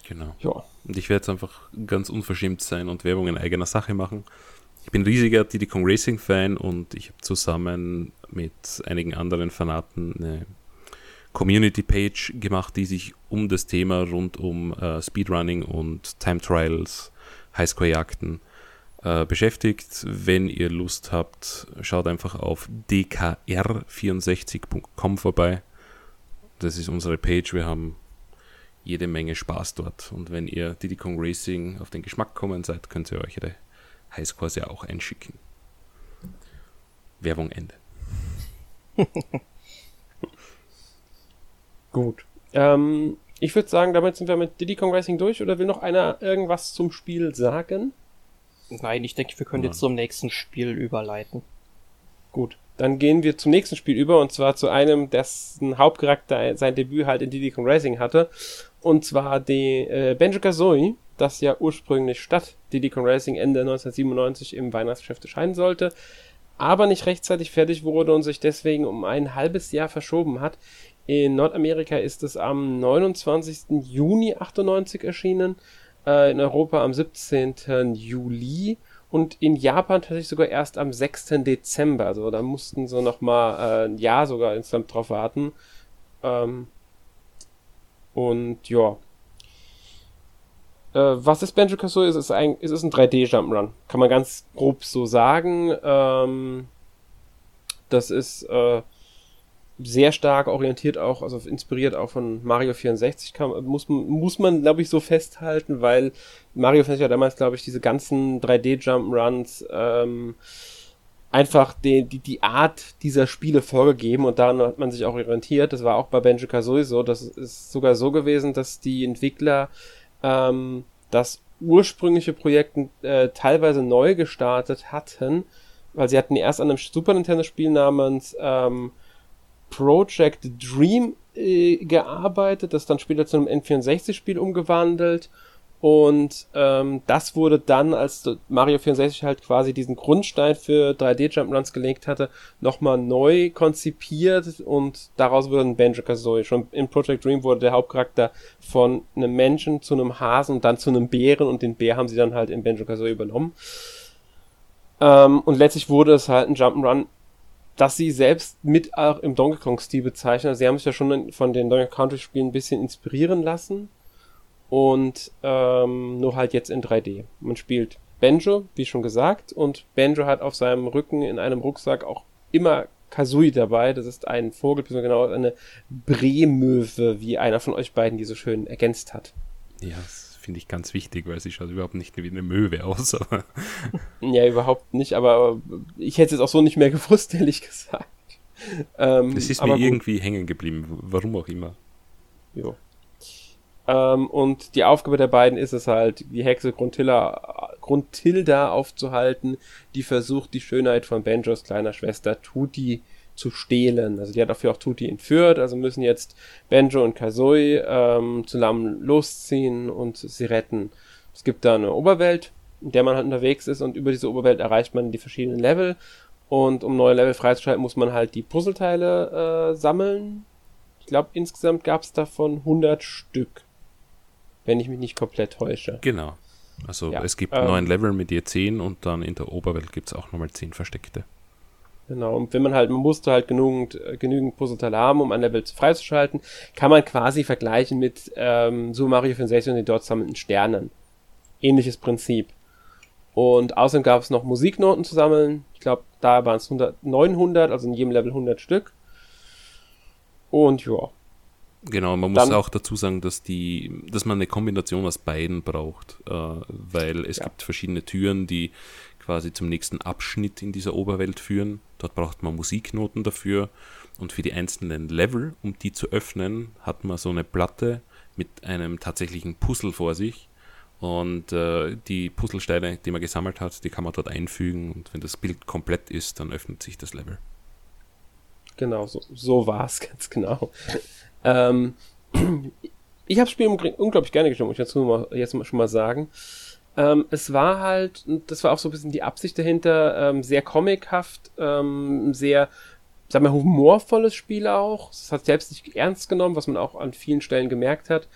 Genau. Ja. Und ich werde jetzt einfach ganz unverschämt sein und Werbung in eigener Sache machen. Ich bin riesiger Diddy Kong Racing Fan und ich habe zusammen mit einigen anderen Fanaten eine Community Page gemacht, die sich um das Thema rund um äh, Speedrunning und Time Trials, Highscore Jagden äh, beschäftigt. Wenn ihr Lust habt, schaut einfach auf dkr64.com vorbei. Das ist unsere Page. Wir haben jede Menge Spaß dort. Und wenn ihr Diddy Kong Racing auf den Geschmack kommen seid, könnt ihr euch ihre Highscores ja auch einschicken. Werbung Ende. *laughs* Gut. Ähm, ich würde sagen, damit sind wir mit Diddy Kong Racing durch. Oder will noch einer irgendwas zum Spiel sagen? Nein, ich denke, wir können Nein. jetzt zum nächsten Spiel überleiten. Gut, dann gehen wir zum nächsten Spiel über und zwar zu einem, dessen Hauptcharakter sein Debüt halt in Diddy Kong Racing hatte. Und zwar die äh, Banjo Kazooie, das ja ursprünglich statt Diddy Kong Racing Ende 1997 im Weihnachtsgeschäft erscheinen sollte, aber nicht rechtzeitig fertig wurde und sich deswegen um ein halbes Jahr verschoben hat. In Nordamerika ist es am 29. Juni 98 erschienen äh, in Europa am 17. Juli und in Japan tatsächlich sogar erst am 6. Dezember. Also da mussten sie noch mal äh, ein Jahr sogar insgesamt drauf warten. Ähm, und ja. Äh, was ist Banjo Kazooie? Es ist ein, es ist ein 3D Jump'n'Run. Kann man ganz grob so sagen. Ähm, das ist äh, sehr stark orientiert auch, also inspiriert auch von Mario 64, kann, muss, muss man, glaube ich, so festhalten, weil Mario 64 ja damals, glaube ich, diese ganzen 3D-Jump-Runs ähm, einfach die, die, die Art dieser Spiele vorgegeben und daran hat man sich auch orientiert. Das war auch bei Banjo Kazooie so. Das ist sogar so gewesen, dass die Entwickler ähm, das ursprüngliche Projekt äh, teilweise neu gestartet hatten, weil sie hatten erst an einem Super Nintendo Spiel namens ähm, Project Dream äh, gearbeitet, das dann später zu einem N64-Spiel umgewandelt. Und ähm, das wurde dann, als Mario 64 halt quasi diesen Grundstein für 3D-Jump-Runs gelegt hatte, nochmal neu konzipiert und daraus wurde ein Banjo-Kazooie. Schon in Project Dream wurde der Hauptcharakter von einem Menschen zu einem Hasen und dann zu einem Bären und den Bär haben sie dann halt in Banjo-Kazooie übernommen. Ähm, und letztlich wurde es halt ein Jump'n'Run dass sie selbst mit auch im Donkey Kong-Stil bezeichnen. Also sie haben sich ja schon von den Donkey Country-Spielen ein bisschen inspirieren lassen. Und ähm, nur halt jetzt in 3D. Man spielt Banjo, wie schon gesagt, und Banjo hat auf seinem Rücken in einem Rucksack auch immer Kazooie dabei. Das ist ein Vogel, genau eine Bremöwe, wie einer von euch beiden die so schön ergänzt hat. Ja, finde ich ganz wichtig, weil sie schaut überhaupt nicht wie eine Möwe aus. Aber *laughs* ja, überhaupt nicht, aber ich hätte es auch so nicht mehr *laughs* gewusst, ehrlich gesagt. Ähm, es ist mir irgendwie hängen geblieben, warum auch immer. Jo. Ähm, und die Aufgabe der beiden ist es halt, die Hexe Grundhilda, Grundhilda aufzuhalten, die versucht, die Schönheit von Benjos kleiner Schwester Tuti zu stehlen. Also die hat dafür auch Tuti entführt, also müssen jetzt Benjo und Kazoi ähm, zusammen losziehen und sie retten. Es gibt da eine Oberwelt, in der man halt unterwegs ist und über diese Oberwelt erreicht man die verschiedenen Level und um neue Level freizuschalten, muss man halt die Puzzleteile äh, sammeln. Ich glaube, insgesamt gab es davon 100 Stück. Wenn ich mich nicht komplett täusche. Genau. Also ja, es gibt ähm, neun Level mit je 10 und dann in der Oberwelt gibt es auch nochmal 10 versteckte. Genau, und wenn man halt, man musste halt genügend, äh, genügend Puzzleteile haben, um ein Level freizuschalten, kann man quasi vergleichen mit ähm, Super Mario 64 und den dort sammelnden Sternen. Ähnliches Prinzip. Und außerdem gab es noch Musiknoten zu sammeln. Ich glaube, da waren es 900, also in jedem Level 100 Stück. Und ja. Genau, man muss Dann, auch dazu sagen, dass die, dass man eine Kombination aus beiden braucht, äh, weil es ja. gibt verschiedene Türen, die quasi zum nächsten Abschnitt in dieser Oberwelt führen. Dort braucht man Musiknoten dafür und für die einzelnen Level, um die zu öffnen, hat man so eine Platte mit einem tatsächlichen Puzzle vor sich und äh, die Puzzlesteine, die man gesammelt hat, die kann man dort einfügen und wenn das Bild komplett ist, dann öffnet sich das Level. Genau, so, so war es *laughs* ganz genau. ähm, *clears throat* ich habe das Spiel unglaublich gerne gespielt, muss ich dazu mal, jetzt schon mal sagen. Ähm, es war halt, das war auch so ein bisschen die Absicht dahinter, ähm, sehr comichaft, ähm, sehr, sagen wir, humorvolles Spiel auch. Es hat selbst nicht ernst genommen, was man auch an vielen Stellen gemerkt hat.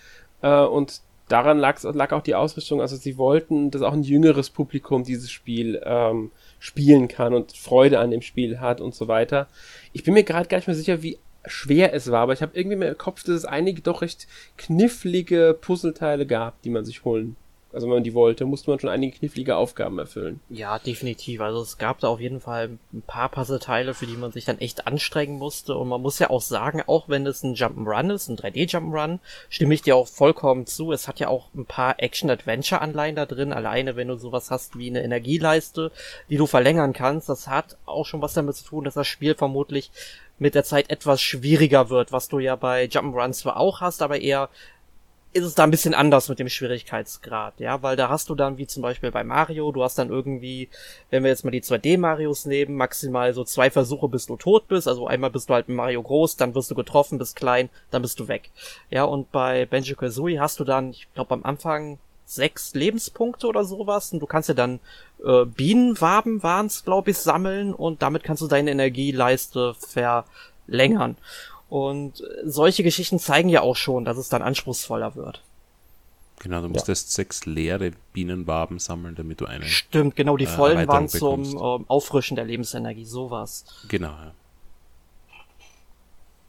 Äh, und daran lag, auch die Ausrichtung, also sie wollten, dass auch ein jüngeres Publikum dieses Spiel ähm, spielen kann und Freude an dem Spiel hat und so weiter. Ich bin mir gerade gar nicht mehr sicher, wie schwer es war, aber ich habe irgendwie im Kopf, dass es einige doch recht knifflige Puzzleteile gab, die man sich holen also wenn man die wollte, musste man schon einige knifflige Aufgaben erfüllen. Ja, definitiv. Also es gab da auf jeden Fall ein paar Puzzleteile, für die man sich dann echt anstrengen musste. Und man muss ja auch sagen, auch wenn es ein Jump'n'Run ist, ein 3D-Jump'n'Run, stimme ich dir auch vollkommen zu. Es hat ja auch ein paar Action-Adventure-Anleihen da drin. Alleine, wenn du sowas hast wie eine Energieleiste, die du verlängern kannst, das hat auch schon was damit zu tun, dass das Spiel vermutlich mit der Zeit etwas schwieriger wird, was du ja bei Jump'n'Run zwar auch hast, aber eher ist es da ein bisschen anders mit dem Schwierigkeitsgrad, ja, weil da hast du dann, wie zum Beispiel bei Mario, du hast dann irgendwie, wenn wir jetzt mal die 2D-Marios nehmen, maximal so zwei Versuche, bis du tot bist, also einmal bist du halt mit Mario groß, dann wirst du getroffen, bist klein, dann bist du weg. Ja, und bei Banjo-Kazooie hast du dann, ich glaube am Anfang sechs Lebenspunkte oder sowas und du kannst ja dann äh, Bienenwaben waren's, glaube ich, sammeln und damit kannst du deine Energieleiste verlängern. Und solche Geschichten zeigen ja auch schon, dass es dann anspruchsvoller wird. Genau, du musst ja. erst sechs leere Bienenwaben sammeln, damit du eine. Stimmt, genau, die äh, vollen waren zum äh, Auffrischen der Lebensenergie, sowas. Genau, ja.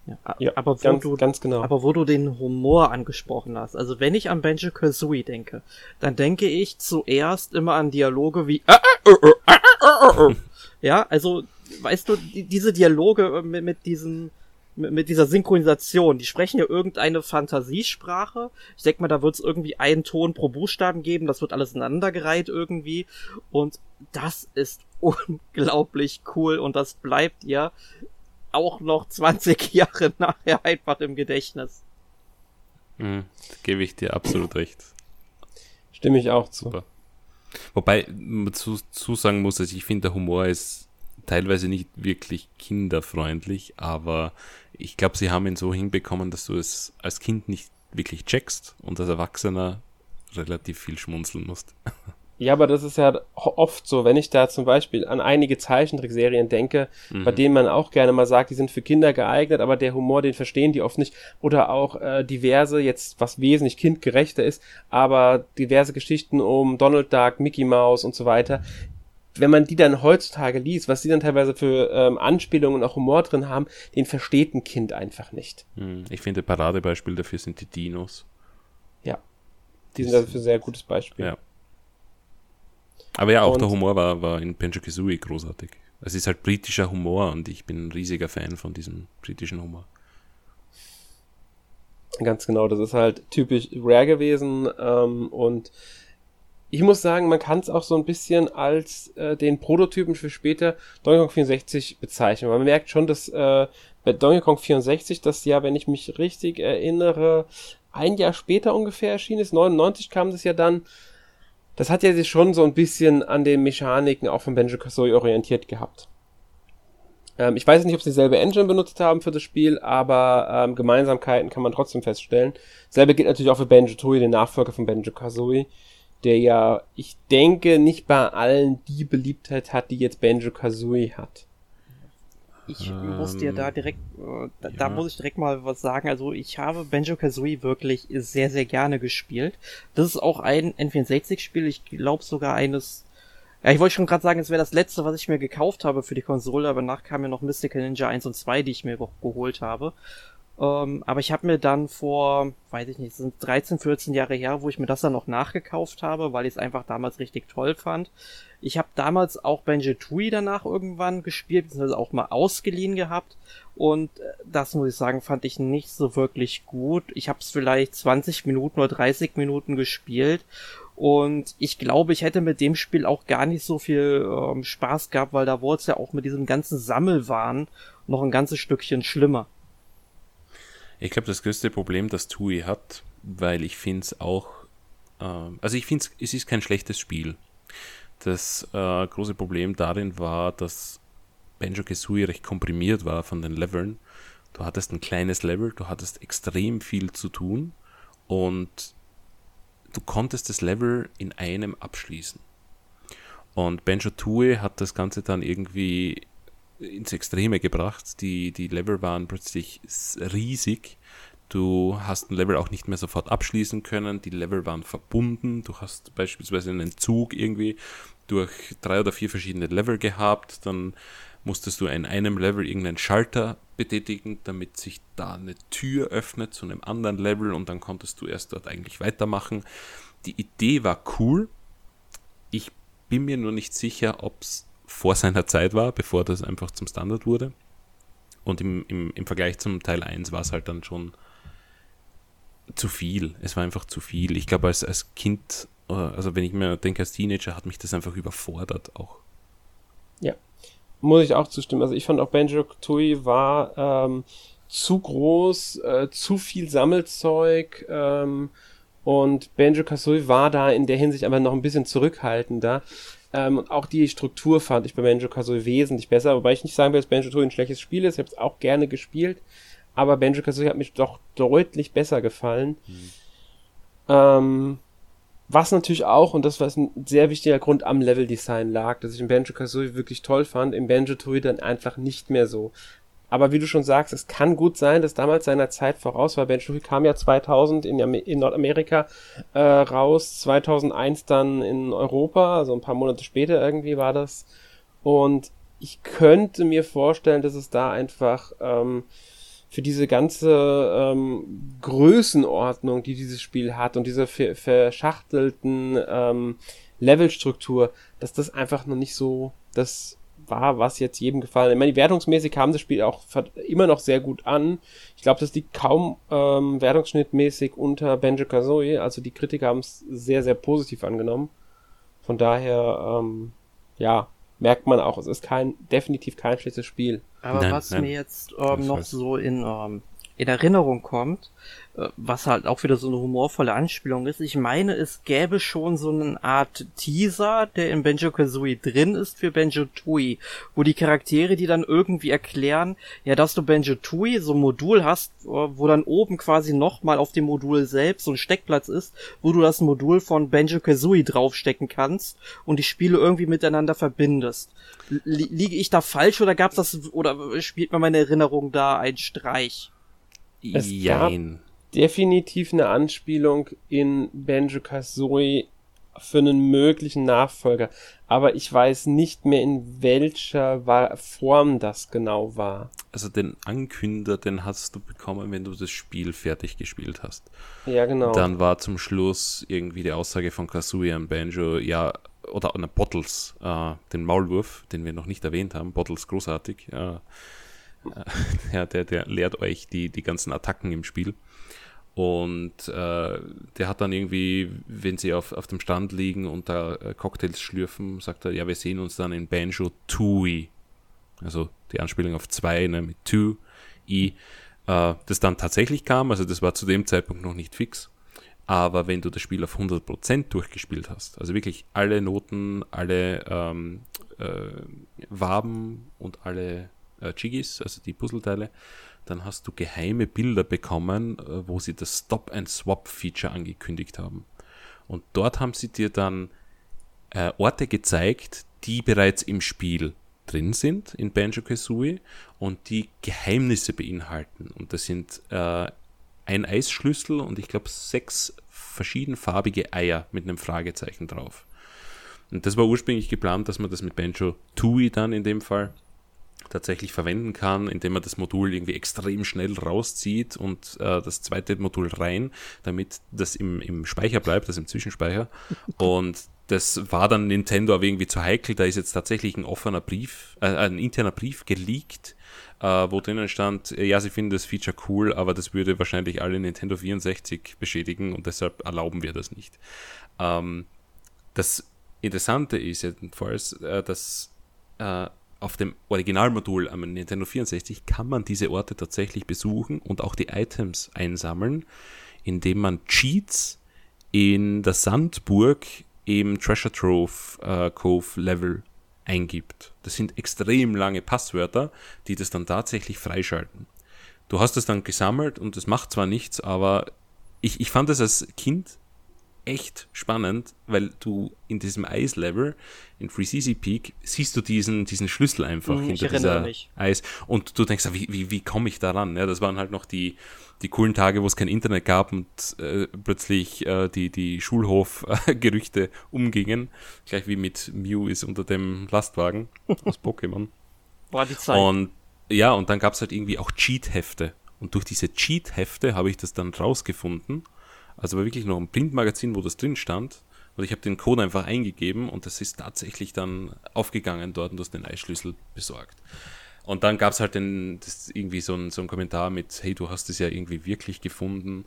Ja, ja, aber wo ganz, du, ganz genau. Aber wo du den Humor angesprochen hast, also wenn ich an Benjo Kazooie denke, dann denke ich zuerst immer an Dialoge wie *laughs* ja, also weißt du, die, diese Dialoge mit, mit diesen mit, mit dieser Synchronisation. Die sprechen ja irgendeine Fantasiesprache. Ich denke mal, da wird es irgendwie einen Ton pro Buchstaben geben. Das wird alles ineinandergereiht irgendwie. Und das ist *laughs* unglaublich cool. Und das bleibt ja auch noch 20 *laughs* Jahre nachher einfach im Gedächtnis. Mhm, gebe ich dir absolut recht. Stimme ich auch zu. Super. Wobei man zu, zu sagen muss, dass ich finde, der Humor ist teilweise nicht wirklich kinderfreundlich, aber ich glaube, sie haben ihn so hinbekommen, dass du es als Kind nicht wirklich checkst und als Erwachsener relativ viel schmunzeln musst. *laughs* Ja, aber das ist ja oft so, wenn ich da zum Beispiel an einige Zeichentrickserien denke, mhm. bei denen man auch gerne mal sagt, die sind für Kinder geeignet, aber der Humor, den verstehen die oft nicht. Oder auch äh, diverse, jetzt was wesentlich kindgerechter ist, aber diverse Geschichten um Donald Duck, Mickey Mouse und so weiter, wenn man die dann heutzutage liest, was die dann teilweise für ähm, Anspielungen und auch Humor drin haben, den versteht ein Kind einfach nicht. Hm, ich finde, Paradebeispiel dafür sind die Dinos. Ja. Die sind dafür ein sehr gutes Beispiel. Ja. Aber ja, auch und, der Humor war, war in Banjo Kazooie großartig. Es ist halt britischer Humor und ich bin ein riesiger Fan von diesem britischen Humor. Ganz genau, das ist halt typisch Rare gewesen ähm, und ich muss sagen, man kann es auch so ein bisschen als äh, den Prototypen für später Donkey Kong 64 bezeichnen. Man merkt schon, dass äh, bei Donkey Kong 64 das ja, wenn ich mich richtig erinnere, ein Jahr später ungefähr erschienen ist. 99 kam das ja dann. Das hat ja sich schon so ein bisschen an den Mechaniken auch von Benjo Kazooie orientiert gehabt. Ähm, ich weiß nicht, ob sie dieselbe Engine benutzt haben für das Spiel, aber ähm, Gemeinsamkeiten kann man trotzdem feststellen. Selbe gilt natürlich auch für Benjo Tooie, den Nachfolger von Benjo Kazooie, der ja, ich denke, nicht bei allen die Beliebtheit hat, die jetzt Benjo Kazooie hat. Ich ähm, muss dir da direkt, äh, da, ja. da, muss ich direkt mal was sagen. Also ich habe Banjo Kazooie wirklich sehr, sehr gerne gespielt. Das ist auch ein N64-Spiel, ich glaube sogar eines. Ja, ich wollte schon gerade sagen, es wäre das letzte, was ich mir gekauft habe für die Konsole, aber danach kam ja noch Mystical Ninja 1 und 2, die ich mir geholt habe. Ähm, aber ich habe mir dann vor, weiß ich nicht, sind 13, 14 Jahre her, wo ich mir das dann noch nachgekauft habe, weil ich es einfach damals richtig toll fand. Ich habe damals auch Banjo Tooie danach irgendwann gespielt, beziehungsweise auch mal ausgeliehen gehabt. Und äh, das muss ich sagen, fand ich nicht so wirklich gut. Ich habe es vielleicht 20 Minuten oder 30 Minuten gespielt. Und ich glaube, ich hätte mit dem Spiel auch gar nicht so viel ähm, Spaß gehabt, weil da wurde es ja auch mit diesem ganzen Sammelwahn noch ein ganzes Stückchen schlimmer. Ich glaube, das größte Problem, das Tui hat, weil ich finde es auch, äh, also ich finde es ist kein schlechtes Spiel. Das äh, große Problem darin war, dass Banjo Kazooie recht komprimiert war von den Leveln. Du hattest ein kleines Level, du hattest extrem viel zu tun und du konntest das Level in einem abschließen. Und Banjo Tooie hat das Ganze dann irgendwie ins Extreme gebracht. Die, die Level waren plötzlich riesig. Du hast ein Level auch nicht mehr sofort abschließen können. Die Level waren verbunden. Du hast beispielsweise einen Zug irgendwie durch drei oder vier verschiedene Level gehabt. Dann musstest du in einem Level irgendeinen Schalter betätigen, damit sich da eine Tür öffnet zu einem anderen Level und dann konntest du erst dort eigentlich weitermachen. Die Idee war cool. Ich bin mir nur nicht sicher, ob es vor seiner Zeit war, bevor das einfach zum Standard wurde. Und im, im, im Vergleich zum Teil 1 war es halt dann schon zu viel. Es war einfach zu viel. Ich glaube, als, als Kind, äh, also wenn ich mir denke, als Teenager hat mich das einfach überfordert auch. Ja, muss ich auch zustimmen. Also ich fand auch Banjo Tui war ähm, zu groß, äh, zu viel Sammelzeug ähm, und Banjo Kazooie war da in der Hinsicht aber noch ein bisschen zurückhaltender. Ähm, und auch die Struktur fand ich bei Banjo Kazooie wesentlich besser, wobei ich nicht sagen will, dass Banjo Kazooie ein schlechtes Spiel ist. Ich habe es auch gerne gespielt, aber Banjo Kazooie hat mich doch deutlich besser gefallen. Mhm. Ähm, was natürlich auch, und das war ein sehr wichtiger Grund am Leveldesign lag, dass ich in Banjo Kazooie wirklich toll fand, im Banjo Tooie dann einfach nicht mehr so. Aber wie du schon sagst, es kann gut sein, dass damals seiner Zeit voraus war. Bench kam ja 2000 in, in Nordamerika äh, raus, 2001 dann in Europa, also ein paar Monate später irgendwie war das. Und ich könnte mir vorstellen, dass es da einfach ähm, für diese ganze ähm, Größenordnung, die dieses Spiel hat und diese verschachtelten ähm, Levelstruktur, dass das einfach noch nicht so das war, was jetzt jedem gefallen. Ich meine, die wertungsmäßig kam das Spiel auch immer noch sehr gut an. Ich glaube, das liegt kaum ähm, wertungsschnittmäßig unter Banjo Kazooie. Also die Kritiker haben es sehr, sehr positiv angenommen. Von daher, ähm, ja, merkt man auch, es ist kein, definitiv kein schlechtes Spiel. Aber nein, was nein. mir jetzt ähm, noch so in ähm, in Erinnerung kommt, äh, was halt auch wieder so eine humorvolle Anspielung ist. Ich meine, es gäbe schon so eine Art Teaser, der in Benjo Kazooie drin ist für Benjo Tui, wo die Charaktere, die dann irgendwie erklären, ja, dass du Benjo Tui so ein Modul hast, wo dann oben quasi nochmal auf dem Modul selbst so ein Steckplatz ist, wo du das Modul von Benjo Kazooie draufstecken kannst und die Spiele irgendwie miteinander verbindest. Liege ich da falsch oder gab's das, oder spielt mir meine Erinnerung da ein Streich? Es Jein. gab definitiv eine Anspielung in Banjo Kazooie für einen möglichen Nachfolger, aber ich weiß nicht mehr in welcher Form das genau war. Also den Ankünder, den hast du bekommen, wenn du das Spiel fertig gespielt hast. Ja, genau. Dann war zum Schluss irgendwie die Aussage von Kazooie an Banjo, ja, oder an Bottles, äh, den Maulwurf, den wir noch nicht erwähnt haben, Bottles großartig, äh, *laughs* ja, der, der lehrt euch die, die ganzen Attacken im Spiel. Und äh, der hat dann irgendwie, wenn sie auf, auf dem Stand liegen und da äh, Cocktails schlürfen, sagt er, ja, wir sehen uns dann in Banjo Tui. Also die Anspielung auf zwei, ne, mit Two, I. äh, das dann tatsächlich kam. Also das war zu dem Zeitpunkt noch nicht fix. Aber wenn du das Spiel auf 100% durchgespielt hast, also wirklich alle Noten, alle ähm, äh, Waben und alle äh, Jiggies, also die Puzzleteile, dann hast du geheime Bilder bekommen, äh, wo sie das Stop-and-Swap-Feature angekündigt haben. Und dort haben sie dir dann äh, Orte gezeigt, die bereits im Spiel drin sind in Banjo Kazooie und die Geheimnisse beinhalten. Und das sind äh, ein Eisschlüssel und ich glaube sechs verschiedenfarbige Eier mit einem Fragezeichen drauf. Und das war ursprünglich geplant, dass man das mit Banjo Tooie dann in dem Fall tatsächlich verwenden kann, indem man das Modul irgendwie extrem schnell rauszieht und äh, das zweite Modul rein, damit das im, im Speicher bleibt, das im Zwischenspeicher. *laughs* Und das war dann Nintendo aber irgendwie zu heikel. Da ist jetzt tatsächlich ein offener Brief, äh, ein interner Brief geleakt, äh, wo drinnen stand, ja, sie finden das Feature cool, aber das würde wahrscheinlich alle Nintendo 64 beschädigen und deshalb erlauben wir das nicht. Ähm, das Interessante ist jedenfalls, äh, dass äh, auf dem Originalmodul am Nintendo 64 kann man diese Orte tatsächlich besuchen und auch die Items einsammeln, indem man Cheats in der Sandburg im Treasure Trove äh, Cove Level eingibt. Das sind extrem lange Passwörter, die das dann tatsächlich freischalten. Du hast es dann gesammelt und es macht zwar nichts, aber ich, ich fand es als Kind echt spannend, weil du in diesem Eislevel, in Free CC Peak, siehst du diesen, diesen Schlüssel einfach Hm, hinter ich erinnere dieser mich. Eis. Und du denkst, wie, wie, wie komme ich da ran? Ja, das waren halt noch die, die coolen Tage, wo es kein Internet gab und äh, plötzlich äh, die, die Schulhof-Gerüchte *laughs* umgingen. Gleich wie mit Mew ist unter dem Lastwagen *laughs* aus Pokémon. War die Zeit. Und ja, und dann gab es halt irgendwie auch Cheat-Hefte. Und durch diese Cheat-Hefte habe ich das dann rausgefunden. Also war wirklich noch ein Printmagazin, wo das drin stand. Und ich habe den Code einfach eingegeben und das ist tatsächlich dann aufgegangen dort und du hast den Eisschlüssel besorgt. Und dann gab es halt den, das irgendwie so ein, so Kommentar mit, hey, du hast es ja irgendwie wirklich gefunden.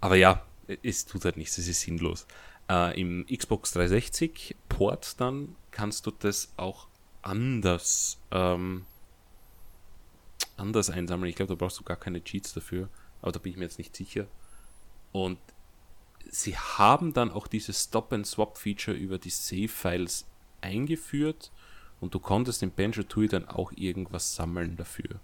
Aber ja, es tut halt nichts, es ist sinnlos. Äh, Im Xbox 360 Port dann kannst du das auch anders, ähm, anders einsammeln. Ich glaube, da brauchst du gar keine Cheats dafür, aber da bin ich mir jetzt nicht sicher. Und sie haben dann auch dieses Stop-and-Swap-Feature über die Save-Files eingeführt und du konntest in Banjo Tooie dann auch irgendwas sammeln dafür.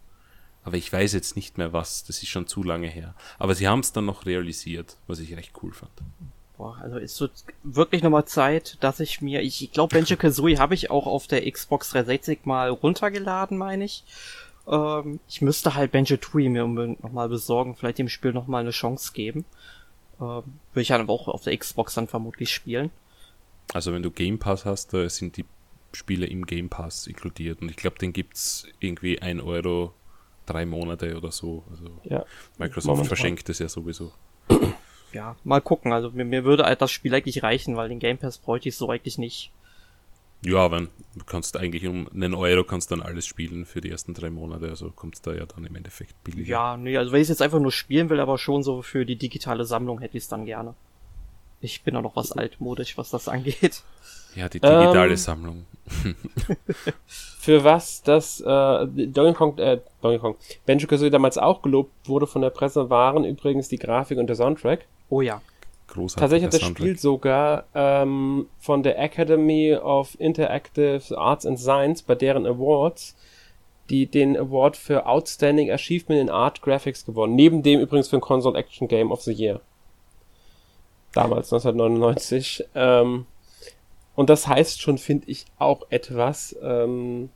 Aber ich weiß jetzt nicht mehr was, das ist schon zu lange her. Aber sie haben es dann noch realisiert, was ich recht cool fand. Boah, also ist so wirklich nochmal Zeit, dass ich mir, ich, ich glaube, Banjo Kazooie habe ich auch auf der Xbox 360 mal runtergeladen, meine ich. Ähm, ich müsste halt Banjo Tooie mir unbedingt nochmal besorgen, vielleicht dem Spiel nochmal eine Chance geben. Ähm, Würde ich dann auch auf der Xbox dann vermutlich spielen. Also wenn du Game Pass hast, da sind die Spiele im Game Pass inkludiert. Und ich glaube, den gibt's irgendwie 1 Euro drei Monate oder so. Also Ja. Microsoft Momentan. verschenkt es ja sowieso. Ja, mal gucken. Also mir, mir würde halt das Spiel eigentlich reichen, weil den Game Pass bräuchte ich so eigentlich nicht. Ja, wenn du kannst eigentlich um einen Euro kannst dann alles spielen für die ersten drei Monate, also kommt da ja dann im Endeffekt billiger. Ja, nee, also wenn ich es jetzt einfach nur spielen will, aber schon so für die digitale Sammlung hätte ich es dann gerne. Ich bin auch noch was altmodisch, was das *laughs* angeht. Ja, die digitale Ähm, Sammlung. *laughs* Für was das äh, Donkey Kong, äh, Donkey Kong, Banjo Kazooie damals auch gelobt wurde von der Presse, waren übrigens die Grafik und der Soundtrack. Oh ja. Großartiger Tatsächlich hat das Soundtrack. Spiel sogar ähm, von der Academy of Interactive Arts and Science bei deren Awards die den Award für Outstanding Achievement in Art Graphics gewonnen. Neben dem übrigens für ein Console Action Game of the Year. Damals, 1999. Ähm, und das heißt schon, finde ich, auch etwas. Ähm,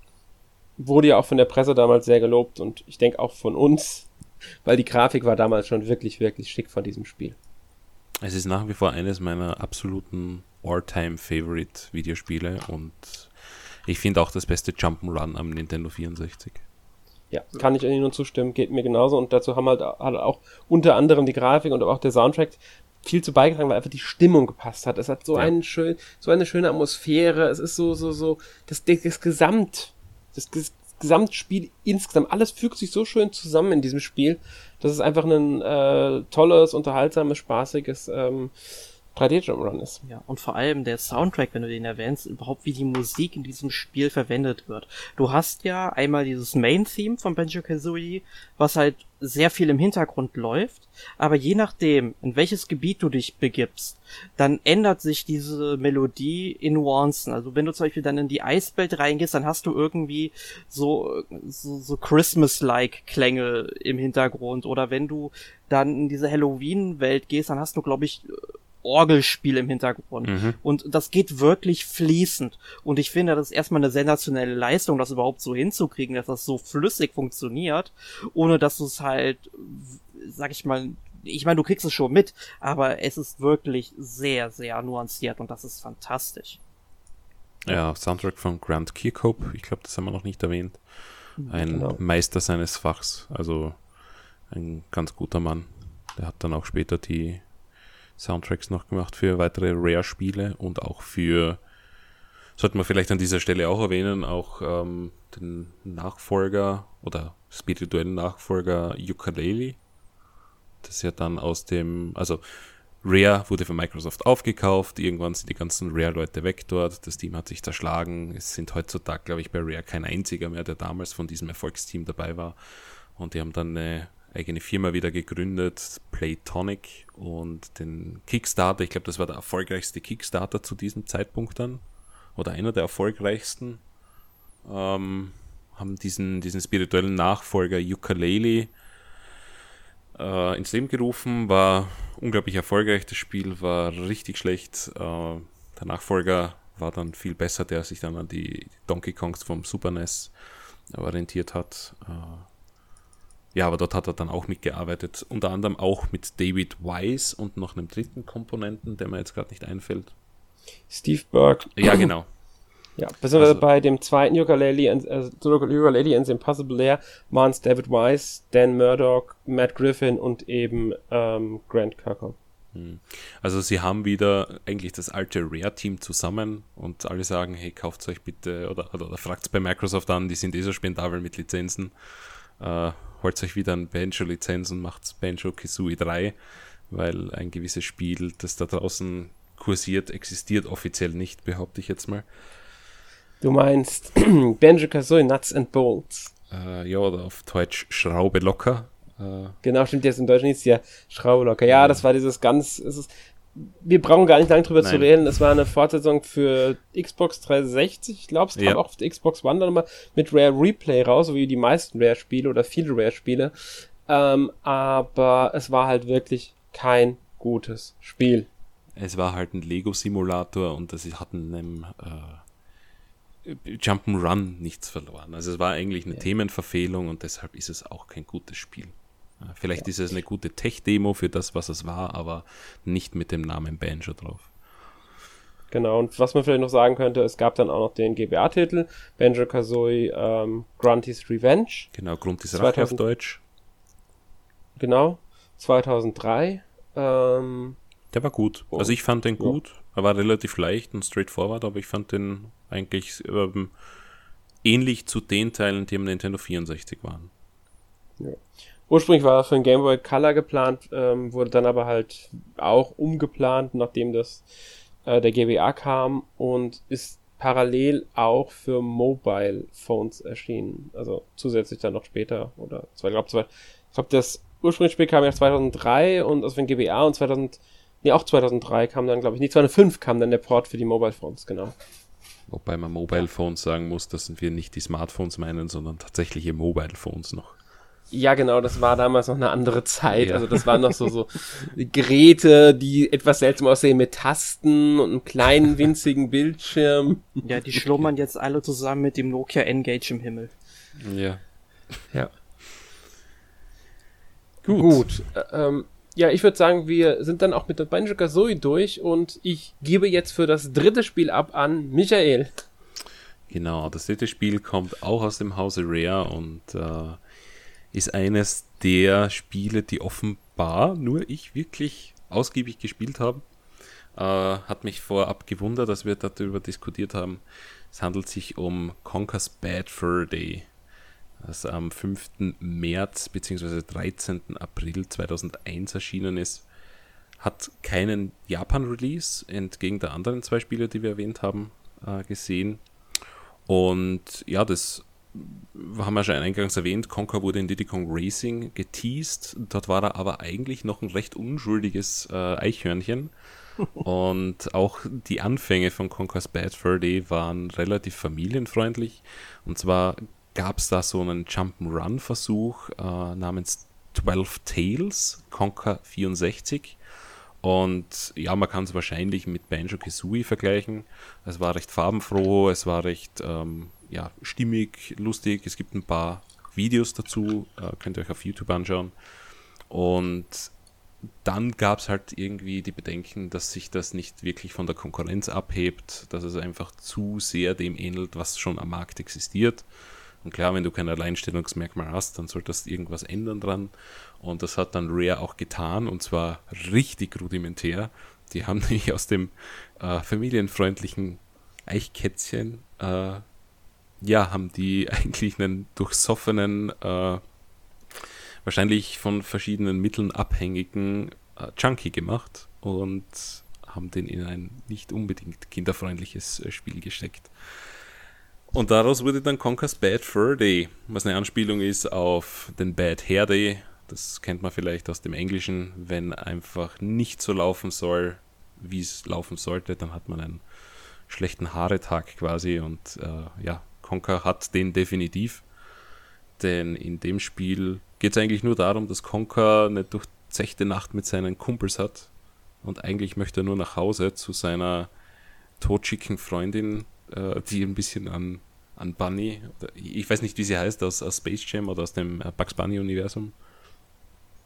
wurde ja auch von der Presse damals sehr gelobt und ich denke auch von uns, *laughs* weil die Grafik war damals schon wirklich, wirklich schick von diesem Spiel. Es ist nach wie vor eines meiner absoluten All-Time-Favorite-Videospiele und ich finde auch das beste Jump'n'Run am Nintendo 64. Ja, kann ich Ihnen nur zustimmen, geht mir genauso und dazu haben halt, halt auch unter anderem die Grafik und auch der Soundtrack viel zu beigetragen, weil einfach die Stimmung gepasst hat. Es hat so Ja. einen schön, so eine schöne Atmosphäre. Es ist so, so, so, das, das Gesamt, das, das Gesamtspiel insgesamt, alles fügt sich so schön zusammen in diesem Spiel. Das ist einfach ein äh, tolles, unterhaltsames, spaßiges ähm, 3D-Jump-Run ist. Ja, und vor allem der Soundtrack, wenn du den erwähnst, überhaupt wie die Musik in diesem Spiel verwendet wird. Du hast ja einmal dieses Main-Theme von Banjo-Kazooie, was halt sehr viel im Hintergrund läuft, aber je nachdem, in welches Gebiet du dich begibst, dann ändert sich diese Melodie in Nuancen. Also wenn du zum Beispiel dann in die Eiswelt reingehst, dann hast du irgendwie so, so, so Christmas-like Klänge im Hintergrund. Oder wenn du dann in diese Halloween-Welt gehst, dann hast du, glaube ich, Orgelspiel im Hintergrund. Mhm. Und das geht wirklich fließend. Und ich finde, das ist erstmal eine sensationelle Leistung, das überhaupt so hinzukriegen, dass das so flüssig funktioniert, ohne dass du es halt, sag ich mal, ich meine, du kriegst es schon mit, aber es ist wirklich sehr, sehr nuanciert und das ist fantastisch. Ja, Soundtrack von Grant Kirkhope, ich glaube, das haben wir noch nicht erwähnt. Ein genau. Meister seines Fachs, also ein ganz guter Mann. Der hat dann auch später die Soundtracks noch gemacht für weitere Rare-Spiele und auch für, sollte man vielleicht an dieser Stelle auch erwähnen, auch ähm, den Nachfolger oder spirituellen Nachfolger Ukulele. Das ja dann aus dem, also Rare wurde von Microsoft aufgekauft, irgendwann sind die ganzen Rare-Leute weg dort, das Team hat sich zerschlagen, es sind heutzutage, glaube ich, bei Rare kein einziger mehr, der damals von diesem Erfolgsteam dabei war. Und die haben dann eine eigene Firma wieder gegründet, Playtonic und den Kickstarter, ich glaube, das war der erfolgreichste Kickstarter zu diesem Zeitpunkt dann oder einer der erfolgreichsten, ähm, haben diesen, diesen spirituellen Nachfolger Ukulele äh, ins Leben gerufen, war unglaublich erfolgreich, das Spiel war richtig schlecht, äh, der Nachfolger war dann viel besser, der sich dann an die Donkey Kongs vom Super NES orientiert hat. Äh, ja, aber dort hat er dann auch mitgearbeitet. Unter anderem auch mit David Wise und noch einem dritten Komponenten, der mir jetzt gerade nicht einfällt. Steve Burke. Ja, genau. *clears throat* Ja, besonders also, bei dem zweiten Ukulele, äh, Ukulele and the Impossible Lair waren es David Wise, Dan Murdoch, Matt Griffin und eben ähm, Grant Kirkhope. Hm. Also sie haben wieder eigentlich das alte Rare-Team zusammen und alle sagen, hey, kauft euch bitte oder, oder, oder fragt es bei Microsoft an, die sind eh so spendabel mit Lizenzen. Äh, holt euch wieder ein Banjo-Lizenz und macht Banjo Kazooie 3, weil ein gewisses Spiel, das da draußen kursiert, existiert offiziell nicht, behaupte ich jetzt mal. Du meinst *clears throat* Banjo Kazooie Nuts and Bolts. Äh, ja, oder auf Deutsch Schraube locker. Äh, genau, stimmt jetzt in Deutsch nicht, ja, Schraube locker. Ja, ja, das war dieses ganz, es ist, wir brauchen gar nicht lange drüber Nein. zu reden. Es war eine Fortsetzung für Xbox 360. Ich glaube, es kam ja. auch auf Xbox One dann nochmal mit Rare Replay raus, so wie die meisten Rare-Spiele oder viele Rare-Spiele. Ähm, aber es war halt wirklich kein gutes Spiel. Es war halt ein Lego-Simulator und das hat einem äh, Jump'n'Run nichts verloren. Also es war eigentlich eine ja. Themenverfehlung und deshalb ist es auch kein gutes Spiel. Vielleicht ja. ist es eine gute Tech-Demo für das, was es war, aber nicht mit dem Namen Banjo drauf. Genau, und was man vielleicht noch sagen könnte, es gab dann auch noch den GBA-Titel, Banjo Kazooie ähm, Grunty's Revenge. Genau, Grunty's Rache auf Deutsch. Genau, 2003. Ähm, Der war gut. Oh, also ich fand den gut. Er war relativ leicht und straightforward, aber ich fand den eigentlich ähm, ähnlich zu den Teilen, die am Nintendo 64 waren. Ja. Ursprünglich war er für ein Game Boy Color geplant, ähm, wurde dann aber halt auch umgeplant, nachdem das äh, der GBA kam und ist parallel auch für Mobile Phones erschienen. Also zusätzlich dann noch später oder zwei, glaub, zwei, ich glaube, das ursprüngliche Spiel kam ja 2003 und also für den GBA und 2000, nee, auch 2003 kam dann, glaube ich, nicht 2005 kam dann der Port für die Mobile Phones, genau. Wobei man Mobile Phones sagen muss, dass wir nicht die Smartphones meinen, sondern tatsächliche Mobile Phones noch. Ja, genau, das war damals noch eine andere Zeit. Ja. Also das waren noch so, so Geräte, die etwas seltsam aussehen mit Tasten und einem kleinen *laughs* winzigen Bildschirm. Ja, die schlummern jetzt alle zusammen mit dem Nokia N-Gage im Himmel. Ja. Ja. Gut. Gut. Ähm, ja, ich würde sagen, wir sind dann auch mit der Banjo Kazooie durch und ich gebe jetzt für das dritte Spiel ab an Michael. Genau, das dritte Spiel kommt auch aus dem Hause Rare und äh, ist eines der Spiele, die offenbar nur ich wirklich ausgiebig gespielt habe. Äh, hat mich vorab gewundert, dass wir darüber diskutiert haben. Es handelt sich um Conker's Bad Fur Day, das am 5. März bzw. 13. April 2001 erschienen ist. hat keinen Japan-Release, entgegen der anderen zwei Spiele, die wir erwähnt haben, äh, gesehen. Und ja, das haben wir schon eingangs erwähnt, Conker wurde in Diddy Kong Racing geteased. Dort war er aber eigentlich noch ein recht unschuldiges äh, Eichhörnchen. *laughs* und auch die Anfänge von Conker's Bad Fur Day waren relativ familienfreundlich. Und zwar gab es da so einen Jump'n'Run-Versuch äh, namens 12 Tales, Conker 64. Und ja, man kann es wahrscheinlich mit Banjo Kazooie vergleichen. Es war recht farbenfroh, es war recht ähm, ja, stimmig, lustig. Es gibt ein paar Videos dazu, äh, könnt ihr euch auf YouTube anschauen. Und dann gab es halt irgendwie die Bedenken, dass sich das nicht wirklich von der Konkurrenz abhebt, dass es einfach zu sehr dem ähnelt, was schon am Markt existiert. Und klar, wenn du kein Alleinstellungsmerkmal hast, dann solltest du irgendwas ändern dran. Und das hat dann Rare auch getan und zwar richtig rudimentär. Die haben *laughs* nämlich aus dem äh, familienfreundlichen Eichkätzchen, äh, ja, haben die *laughs* eigentlich einen durchsoffenen, äh, wahrscheinlich von verschiedenen Mitteln abhängigen äh, Junkie gemacht und haben den in ein nicht unbedingt kinderfreundliches äh, Spiel gesteckt. Und daraus wurde dann Conker's Bad Fur Day, was eine Anspielung ist auf den Bad Hair Day. Das kennt man vielleicht aus dem Englischen. Wenn einfach nicht so laufen soll, wie es laufen sollte, dann hat man einen schlechten Haaretag quasi. Und äh, ja, Conker hat den definitiv. Denn in dem Spiel geht es eigentlich nur darum, dass Conker eine durchzechte Nacht mit seinen Kumpels hat. Und eigentlich möchte er nur nach Hause zu seiner totschicken Freundin äh, die ein bisschen an, an Bunny, ich weiß nicht, wie sie heißt, aus, aus Space Jam oder aus dem äh, Bugs Bunny-Universum.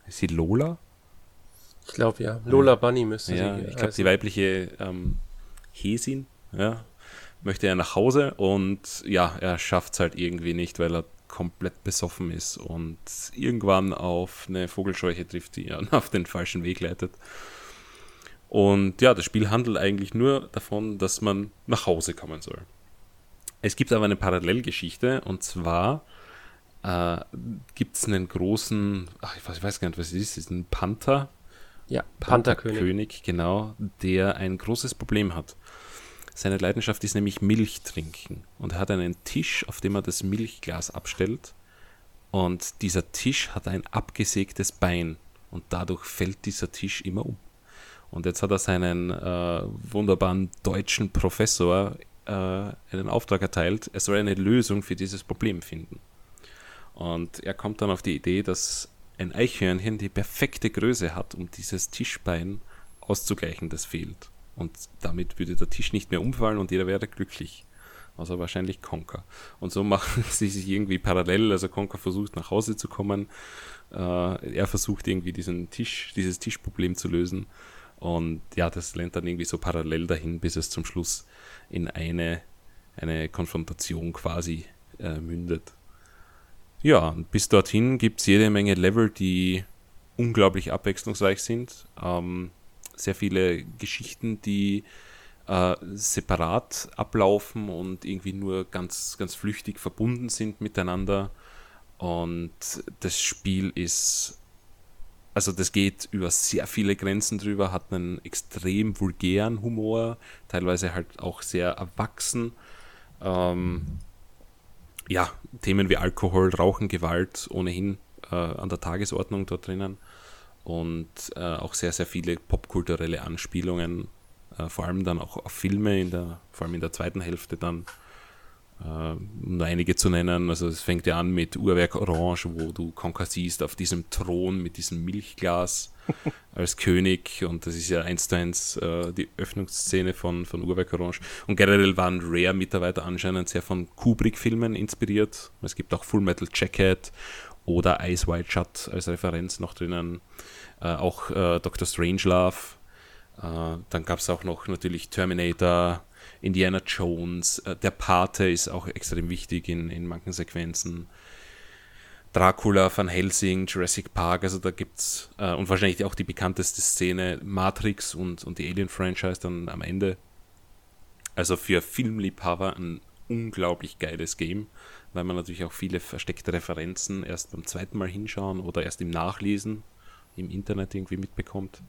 Ist sie Lola? Ich glaube ja. Lola Bunny müsste ja, sie. Ich glaube, die weibliche ähm, Hesin, ja, möchte er nach Hause und ja, er schafft es halt irgendwie nicht, weil er komplett besoffen ist und irgendwann auf eine Vogelscheuche trifft, die ihn *laughs* auf den falschen Weg leitet. Und ja, das Spiel handelt eigentlich nur davon, dass man nach Hause kommen soll. Es gibt aber eine Parallelgeschichte und zwar äh, gibt es einen großen, ach, ich, weiß, gar nicht, was es ist, ist ein Panther. Ja, Pantherkönig. Pantherkönig, genau, der ein großes Problem hat. Seine Leidenschaft ist nämlich Milch trinken. Und er hat einen Tisch, auf dem er das Milchglas abstellt. Und dieser Tisch hat ein abgesägtes Bein. Und dadurch fällt dieser Tisch immer um. Und jetzt hat er seinen äh, wunderbaren deutschen Professor äh, einen Auftrag erteilt, er soll eine Lösung für dieses Problem finden. Und er kommt dann auf die Idee, dass ein Eichhörnchen die perfekte Größe hat, um dieses Tischbein auszugleichen, das fehlt. Und damit würde der Tisch nicht mehr umfallen und jeder wäre glücklich. Also wahrscheinlich Conker. Und so machen *laughs* sie sich irgendwie parallel. Also Conker versucht nach Hause zu kommen. Äh, er versucht irgendwie diesen Tisch, dieses Tischproblem zu lösen. Und ja, das lernt dann irgendwie so parallel dahin, bis es zum Schluss in eine, eine Konfrontation quasi äh, mündet. Ja, und bis dorthin gibt es jede Menge Level, die unglaublich abwechslungsreich sind. Ähm, sehr viele Geschichten, die äh, separat ablaufen und irgendwie nur ganz, ganz flüchtig verbunden sind miteinander. Und das Spiel ist also das geht über sehr viele Grenzen drüber, hat einen extrem vulgären Humor, teilweise halt auch sehr erwachsen. Ähm, ja, Themen wie Alkohol, Rauchen, Gewalt ohnehin äh, an der Tagesordnung dort drinnen. Und äh, auch sehr, sehr viele popkulturelle Anspielungen, äh, vor allem dann auch auf Filme, in der, vor allem in der zweiten Hälfte dann um nur einige zu nennen. Also es fängt ja an mit Uhrwerk Orange, wo du Conker siehst auf diesem Thron mit diesem Milchglas *laughs* als König und das ist ja eins zu eins äh, die Öffnungsszene von, von Uhrwerk Orange. Und generell waren Rare-Mitarbeiter anscheinend sehr von Kubrick-Filmen inspiriert. Es gibt auch Full Metal Jacket oder Ice White Shut als Referenz noch drinnen. Äh, auch äh, Dr. Strangelove. Äh, dann gab es auch noch natürlich Terminator, Indiana Jones, äh, der Pate ist auch extrem wichtig in, in manchen Sequenzen. Dracula, Van Helsing, Jurassic Park, also da gibt's äh, und wahrscheinlich auch die bekannteste Szene Matrix und, und die Alien-Franchise dann am Ende. Also für Filmliebhaber ein unglaublich geiles Game, weil man natürlich auch viele versteckte Referenzen erst beim zweiten Mal hinschauen oder erst im Nachlesen im Internet irgendwie mitbekommt.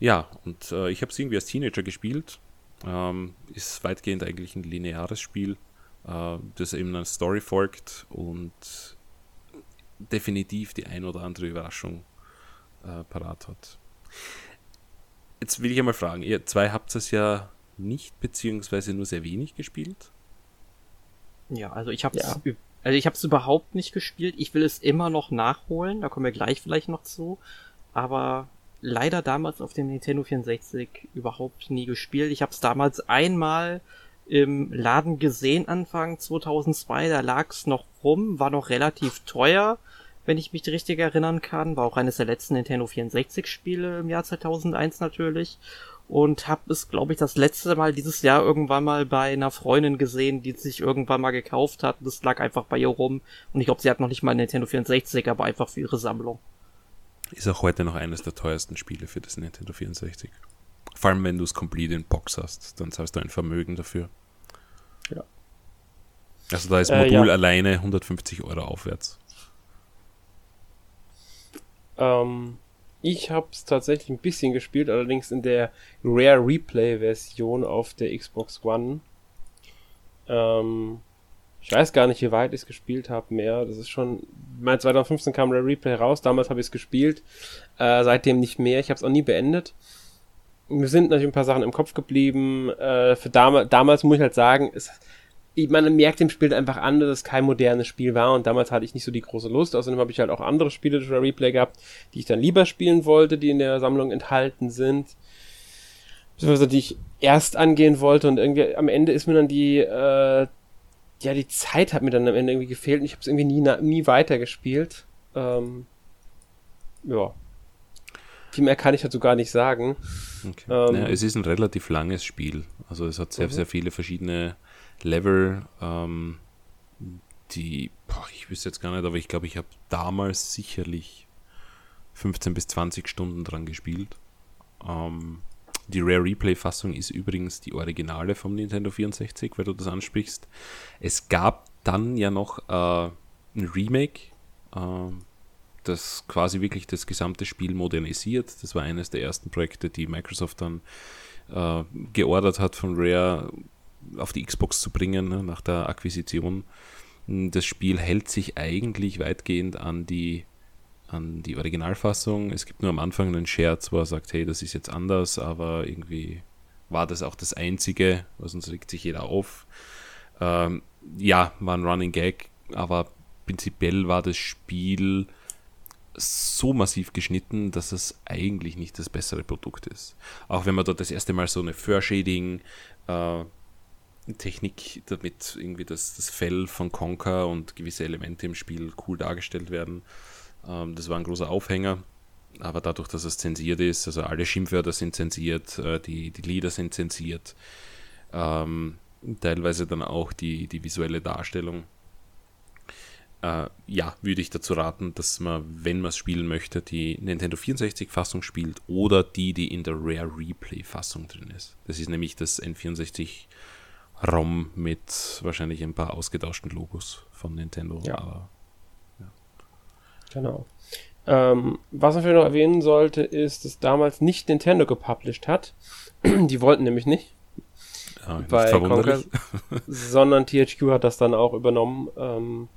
ja, und äh, ich habe es irgendwie als Teenager gespielt. Ähm, ist weitgehend eigentlich ein lineares Spiel, äh, das eben eine Story folgt und definitiv die ein oder andere Überraschung äh, parat hat. Jetzt will ich einmal fragen, ihr zwei habt es ja nicht, beziehungsweise nur sehr wenig gespielt? Ja, also ich habe es ja. also ich habe es überhaupt nicht gespielt. Ich will es immer noch nachholen, da kommen wir gleich vielleicht noch zu. Aber leider damals auf dem Nintendo 64 überhaupt nie gespielt. Ich habe es damals einmal im Laden gesehen Anfang 2002, da lag es noch rum, war noch relativ teuer, wenn ich mich richtig erinnern kann, war auch eines der letzten Nintendo 64 Spiele im Jahr 2001 natürlich und habe es, glaube ich, das letzte Mal dieses Jahr irgendwann mal bei einer Freundin gesehen, die sich irgendwann mal gekauft hat. Das lag einfach bei ihr rum und ich glaube, sie hat noch nicht mal Nintendo 64, aber einfach für ihre Sammlung. Ist auch heute noch eines der teuersten Spiele für das Nintendo 64. Vor allem, wenn du es komplett in Box hast, dann zahlst du ein Vermögen dafür. Ja. Also da ist Modul äh, ja. alleine 150 Euro aufwärts. Ähm, ich habe es tatsächlich ein bisschen gespielt, allerdings in der Rare Replay Version auf der Xbox One. Ähm, ich weiß gar nicht, wie weit ich es gespielt habe mehr. Das ist schon, mein 2015 kam Rare Replay raus, damals habe ich es gespielt, äh, seitdem nicht mehr. Ich habe es auch nie beendet. Mir sind natürlich ein paar Sachen im Kopf geblieben. Äh, für dam damals muss ich halt sagen, es man merkt dem Spiel einfach an, dass es kein modernes Spiel war und damals hatte ich nicht so die große Lust. Außerdem habe ich halt auch andere Spiele durch Replay gehabt, die ich dann lieber spielen wollte, die in der Sammlung enthalten sind. Beziehungsweise die ich erst angehen wollte und irgendwie am Ende ist mir dann die, äh, ja, die Zeit hat mir dann am Ende irgendwie gefehlt und ich habe es irgendwie nie, nie weitergespielt. Ähm, ja. Viel mehr kann ich dazu gar nicht sagen. Okay. Ähm, ja, es ist ein relativ langes Spiel. Also es hat sehr, mhm. sehr viele verschiedene Level, ähm, die, boah, ich wüsste jetzt gar nicht, aber ich glaube, ich habe damals sicherlich 15 bis 20 Stunden dran gespielt. Ähm, die Rare Replay-Fassung ist übrigens die Originale vom Nintendo 64, weil du das ansprichst. Es gab dann ja noch äh, ein Remake, äh, das quasi wirklich das gesamte Spiel modernisiert. Das war eines der ersten Projekte, die Microsoft dann äh, geordert hat von Rare, auf die Xbox zu bringen ne, nach der Akquisition. Das Spiel hält sich eigentlich weitgehend an die, an die Originalfassung. Es gibt nur am Anfang einen Scherz, wo er sagt, hey, das ist jetzt anders, aber irgendwie war das auch das Einzige, weil sonst regt sich jeder auf. Ähm, ja, war ein Running Gag, aber prinzipiell war das Spiel so massiv geschnitten, dass es eigentlich nicht das bessere Produkt ist. Auch wenn man dort das erste Mal so eine Fur-Shading äh, Technik, damit irgendwie das, das Fell von Conker und gewisse Elemente im Spiel cool dargestellt werden. Ähm, das war ein großer Aufhänger. Aber dadurch, dass es zensiert ist, also alle Schimpfwörter sind zensiert, äh, die, die Lieder sind zensiert, ähm, teilweise dann auch die, die visuelle Darstellung. Äh, ja, würde ich dazu raten, dass man, wenn man es spielen möchte, die Nintendo 64-Fassung spielt oder die, die in der Rare Replay-Fassung drin ist. Das ist nämlich das N64 ROM mit wahrscheinlich ein paar ausgetauschten Logos von Nintendo. Ja. Aber, ja. Genau. Ähm, was man vielleicht noch erwähnen sollte, ist, dass damals nicht Nintendo gepublished hat. *clears throat* Die wollten nämlich nicht. Ja, bei Conker, sondern THQ hat das dann auch übernommen. Ähm,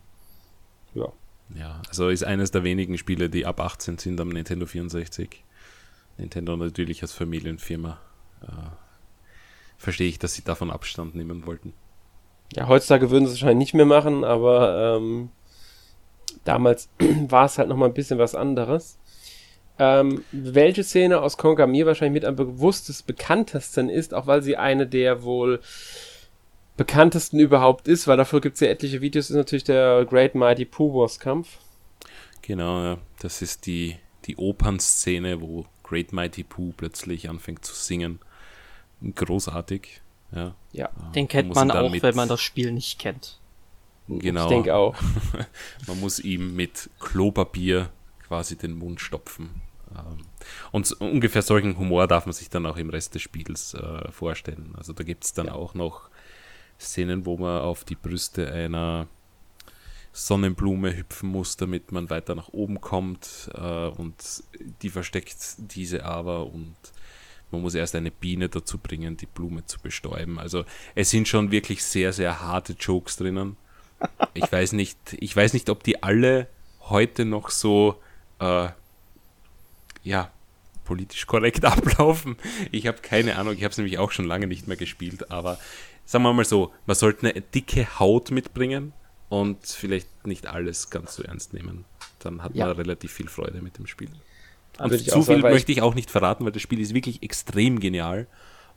ja. Ja, also ist eines der wenigen Spiele, die ab 18 sind am Nintendo 64. Nintendo natürlich als Familienfirma. Äh, verstehe ich, dass sie davon Abstand nehmen wollten. Ja, heutzutage würden sie es wahrscheinlich nicht mehr machen, aber ähm, damals *clears throat* war es halt nochmal ein bisschen was anderes. Ähm, welche Szene aus Conquer mir wahrscheinlich mit am bewusstes bekanntesten ist, auch weil sie eine der wohl bekanntesten überhaupt ist, weil dafür gibt es ja etliche Videos, ist natürlich der Great Mighty Pooh Wars Kampf. Genau, ja. Das ist die, die Opernszene, wo Great Mighty Pooh plötzlich anfängt zu singen großartig. Ja, ja. den kennt man, man auch, wenn man das Spiel nicht kennt. Genau. Ich denke auch. *laughs* man muss ihm mit Klopapier quasi den Mund stopfen. Ähm, und ungefähr solchen Humor darf man sich dann auch im Rest des Spiels äh, vorstellen. Also da gibt es dann ja. auch noch Szenen, wo man auf die Brüste einer Sonnenblume hüpfen muss, damit man weiter nach oben kommt. Äh, und die versteckt diese aber und Man muss erst eine Biene dazu bringen, die Blume zu bestäuben. Also es sind schon wirklich sehr, sehr harte Jokes drinnen. Ich weiß nicht, ich weiß nicht, ob die alle heute noch so äh, ja, politisch korrekt *laughs* ablaufen. Ich habe keine Ahnung, ich habe es nämlich auch schon lange nicht mehr gespielt, aber sagen wir mal so, man sollte eine dicke Haut mitbringen und vielleicht nicht alles ganz so ernst nehmen. Dann hat ja. man relativ viel Freude mit dem Spiel. Und zu viel sagen, möchte ich auch nicht verraten, weil das Spiel ist wirklich extrem genial.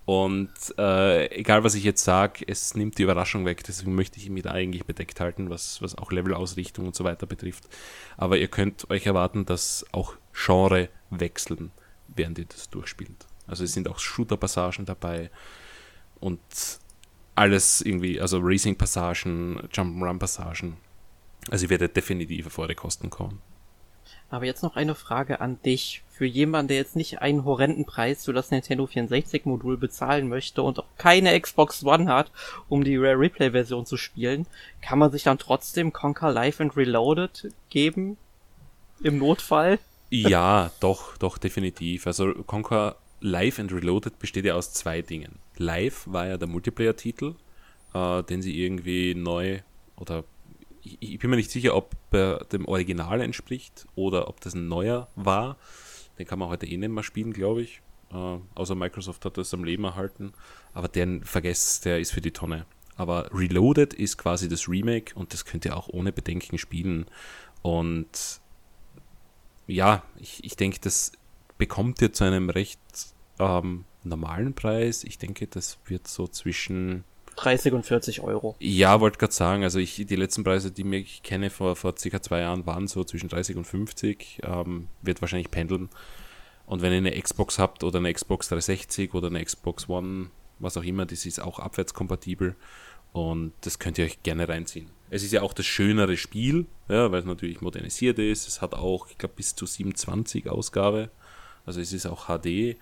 Und äh, egal, was ich jetzt sage, es nimmt die Überraschung weg. Deswegen möchte ich mich da eigentlich bedeckt halten, was, was auch Levelausrichtung und so weiter betrifft. Aber ihr könnt euch erwarten, dass auch Genre wechseln, während ihr das durchspielt. Also es sind auch Shooter-Passagen dabei und alles irgendwie, also Racing-Passagen, Jump'n'Run-Passagen. Also ihr werdet definitiv vor die Kosten kommen. Aber jetzt noch eine Frage an dich. Für jemanden, der jetzt nicht einen horrenden Preis für das Nintendo 64 Modul bezahlen möchte und auch keine Xbox One hat, um die Rare Replay Version zu spielen, kann man sich dann trotzdem Conquer Live and Reloaded geben? Im Notfall? Ja, doch, doch, definitiv. Also Conquer Live and Reloaded besteht ja aus zwei Dingen. Live war ja der Multiplayer-Titel, äh, den sie irgendwie neu oder ich, ich, bin mir nicht sicher, ob er dem Original entspricht oder ob das ein neuer war. Den kann man heute eh nicht mehr spielen, glaube ich. Äh, außer Microsoft hat das am Leben erhalten. Aber den vergesst, der ist für die Tonne. Aber Reloaded ist quasi das Remake und das könnt ihr auch ohne Bedenken spielen. Und ja, ich, ich denke, das bekommt ihr zu einem recht ähm, normalen Preis. Ich denke, das wird so zwischen 30 und 40 Euro. Ja, wollte gerade sagen, also ich, die letzten Preise, die ich kenne vor, vor circa zwei Jahren, waren so zwischen 30 und 50. Ähm, wird wahrscheinlich pendeln. Und wenn ihr eine Xbox habt oder eine Xbox 360 oder eine Xbox One, was auch immer, das ist auch abwärtskompatibel. Und das könnt ihr euch gerne reinziehen. Es ist ja auch das schönere Spiel, ja, weil es natürlich modernisiert ist. Es hat auch, ich glaube, bis zu 27 Ausgabe. Also es ist auch HD.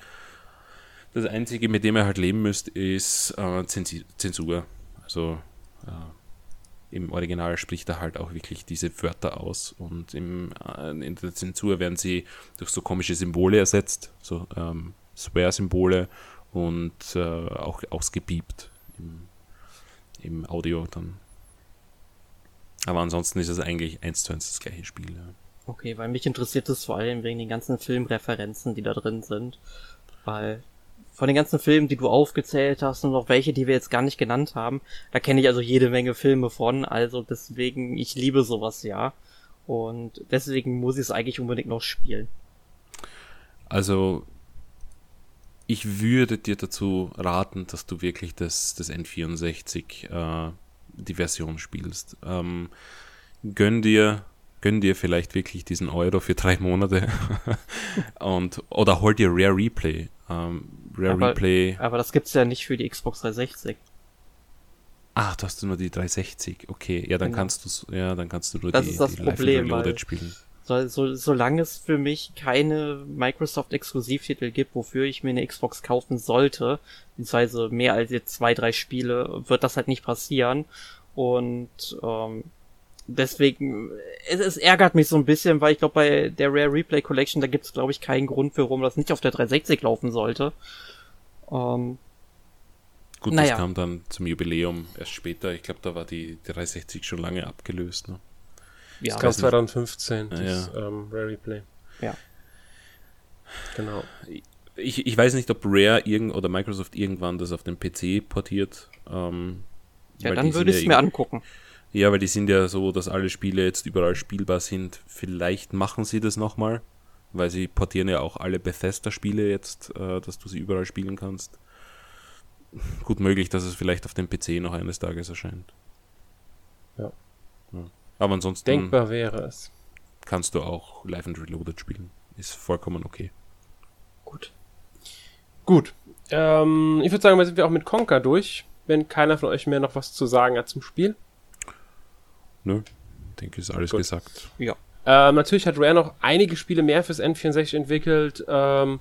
Das Einzige, mit dem ihr halt leben müsst, ist äh, Zensur. Also äh, im Original spricht er halt auch wirklich diese Wörter aus und im, äh, in der Zensur werden sie durch so komische Symbole ersetzt, so ähm, Swear-Symbole und äh, auch ausgepiept im, im Audio dann. Aber ansonsten ist es eigentlich eins zu eins das gleiche Spiel. Ja. Okay, weil mich interessiert es vor allem wegen den ganzen Filmreferenzen, die da drin sind. Weil von den ganzen Filmen, die du aufgezählt hast und noch welche, die wir jetzt gar nicht genannt haben, da kenne ich also jede Menge Filme von, also deswegen, ich liebe sowas ja. Und deswegen muss ich es eigentlich unbedingt noch spielen. Also, ich würde dir dazu raten, dass du wirklich das, das N64, äh, die Version spielst. Ähm, gönn dir gönn dir vielleicht wirklich diesen Euro für drei Monate *laughs* und oder hol dir Rare Replay. Ähm, Rare aber, Replay. Aber das gibt's ja nicht für die Xbox 360. Ach, du hast nur die 360. Okay, ja, dann genau. kannst du ja, dann kannst du nur das die, ist das die Problem, weil spielen. So, so, solange es für mich keine Microsoft-Exklusivtitel gibt, wofür ich mir eine Xbox kaufen sollte, beziehungsweise mehr als jetzt zwei, drei Spiele, wird das halt nicht passieren. Und ähm, deswegen, es, es ärgert mich so ein bisschen, weil ich glaube, bei der Rare Replay Collection, da gibt es, glaube ich, keinen Grund, warum das nicht auf der 360 laufen sollte. Ähm, Gut, naja. das kam dann zum Jubiläum erst später. Ich glaube, da war die, die 360 schon lange abgelöst. Ne? Ja. Das kam 2015, das ja. ähm, Rare Replay. Ja. Genau. Ich, ich weiß nicht, ob Rare irgend oder Microsoft irgendwann das auf den PC portiert. Ähm, ja, dann würde ich es mir angucken. Ja, weil die sind ja so, dass alle Spiele jetzt überall spielbar sind. Vielleicht machen sie das nochmal, weil sie portieren ja auch alle Bethesda-Spiele jetzt, äh, dass du sie überall spielen kannst. Gut möglich, dass es vielleicht auf dem PC noch eines Tages erscheint. Ja. ja. Aber ansonsten. Denkbar wäre es. Kannst du auch Live and Reloaded spielen. Ist vollkommen okay. Gut. Gut. Ähm, ich würde sagen, wir sind wir auch mit Conker durch. Wenn keiner von euch mehr noch was zu sagen hat zum Spiel. Nö, denke, ist alles Gut. gesagt. Ja. Ähm, natürlich hat Rare noch einige Spiele mehr fürs N64 entwickelt. Ähm,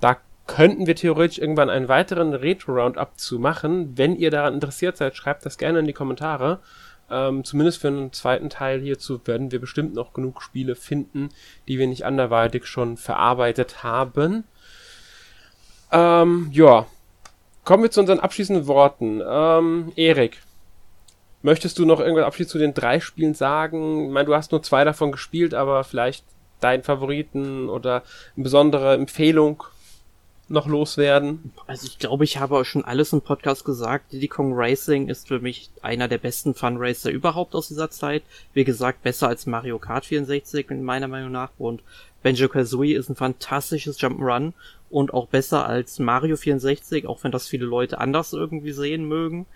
da könnten wir theoretisch irgendwann einen weiteren Retro-Roundup zu machen. Wenn ihr daran interessiert seid, schreibt das gerne in die Kommentare. Ähm, zumindest für einen zweiten Teil hierzu werden wir bestimmt noch genug Spiele finden, die wir nicht anderweitig schon verarbeitet haben. Ähm, ja. Kommen wir zu unseren abschließenden Worten. Ähm, Erik, möchtest du noch irgendwas abschließend zu den drei Spielen sagen? Ich meine, du hast nur zwei davon gespielt, aber vielleicht deinen Favoriten oder eine besondere Empfehlung noch loswerden? Also ich glaube, ich habe schon alles im Podcast gesagt. Diddy Kong Racing ist für mich einer der besten Funracer überhaupt aus dieser Zeit. Wie gesagt, besser als Mario Kart 64 in meiner Meinung nach. Und Benjo Kazooie ist ein fantastisches Jump'n'Run und auch besser als Mario 64, auch wenn das viele Leute anders irgendwie sehen mögen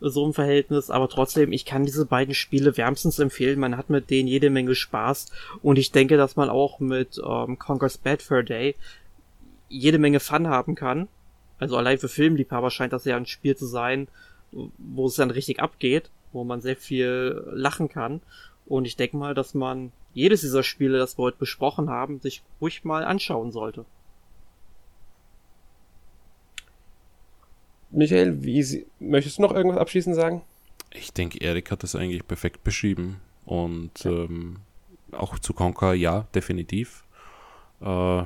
so im Verhältnis, aber trotzdem, ich kann diese beiden Spiele wärmstens empfehlen. Man hat mit denen jede Menge Spaß und ich denke, dass man auch mit ähm, Conquer's Bad Fur Day jede Menge Fun haben kann. Also allein für Filmliebhaber scheint das ja ein Spiel zu sein, wo es dann richtig abgeht, wo man sehr viel lachen kann. Und ich denke mal, dass man jedes dieser Spiele, das wir heute besprochen haben, sich ruhig mal anschauen sollte. Michael, wie Sie, möchtest du noch irgendwas abschließend sagen? Ich denke, Erik hat das eigentlich perfekt beschrieben. Und ähm, auch zu Conquer, ja, definitiv. Äh,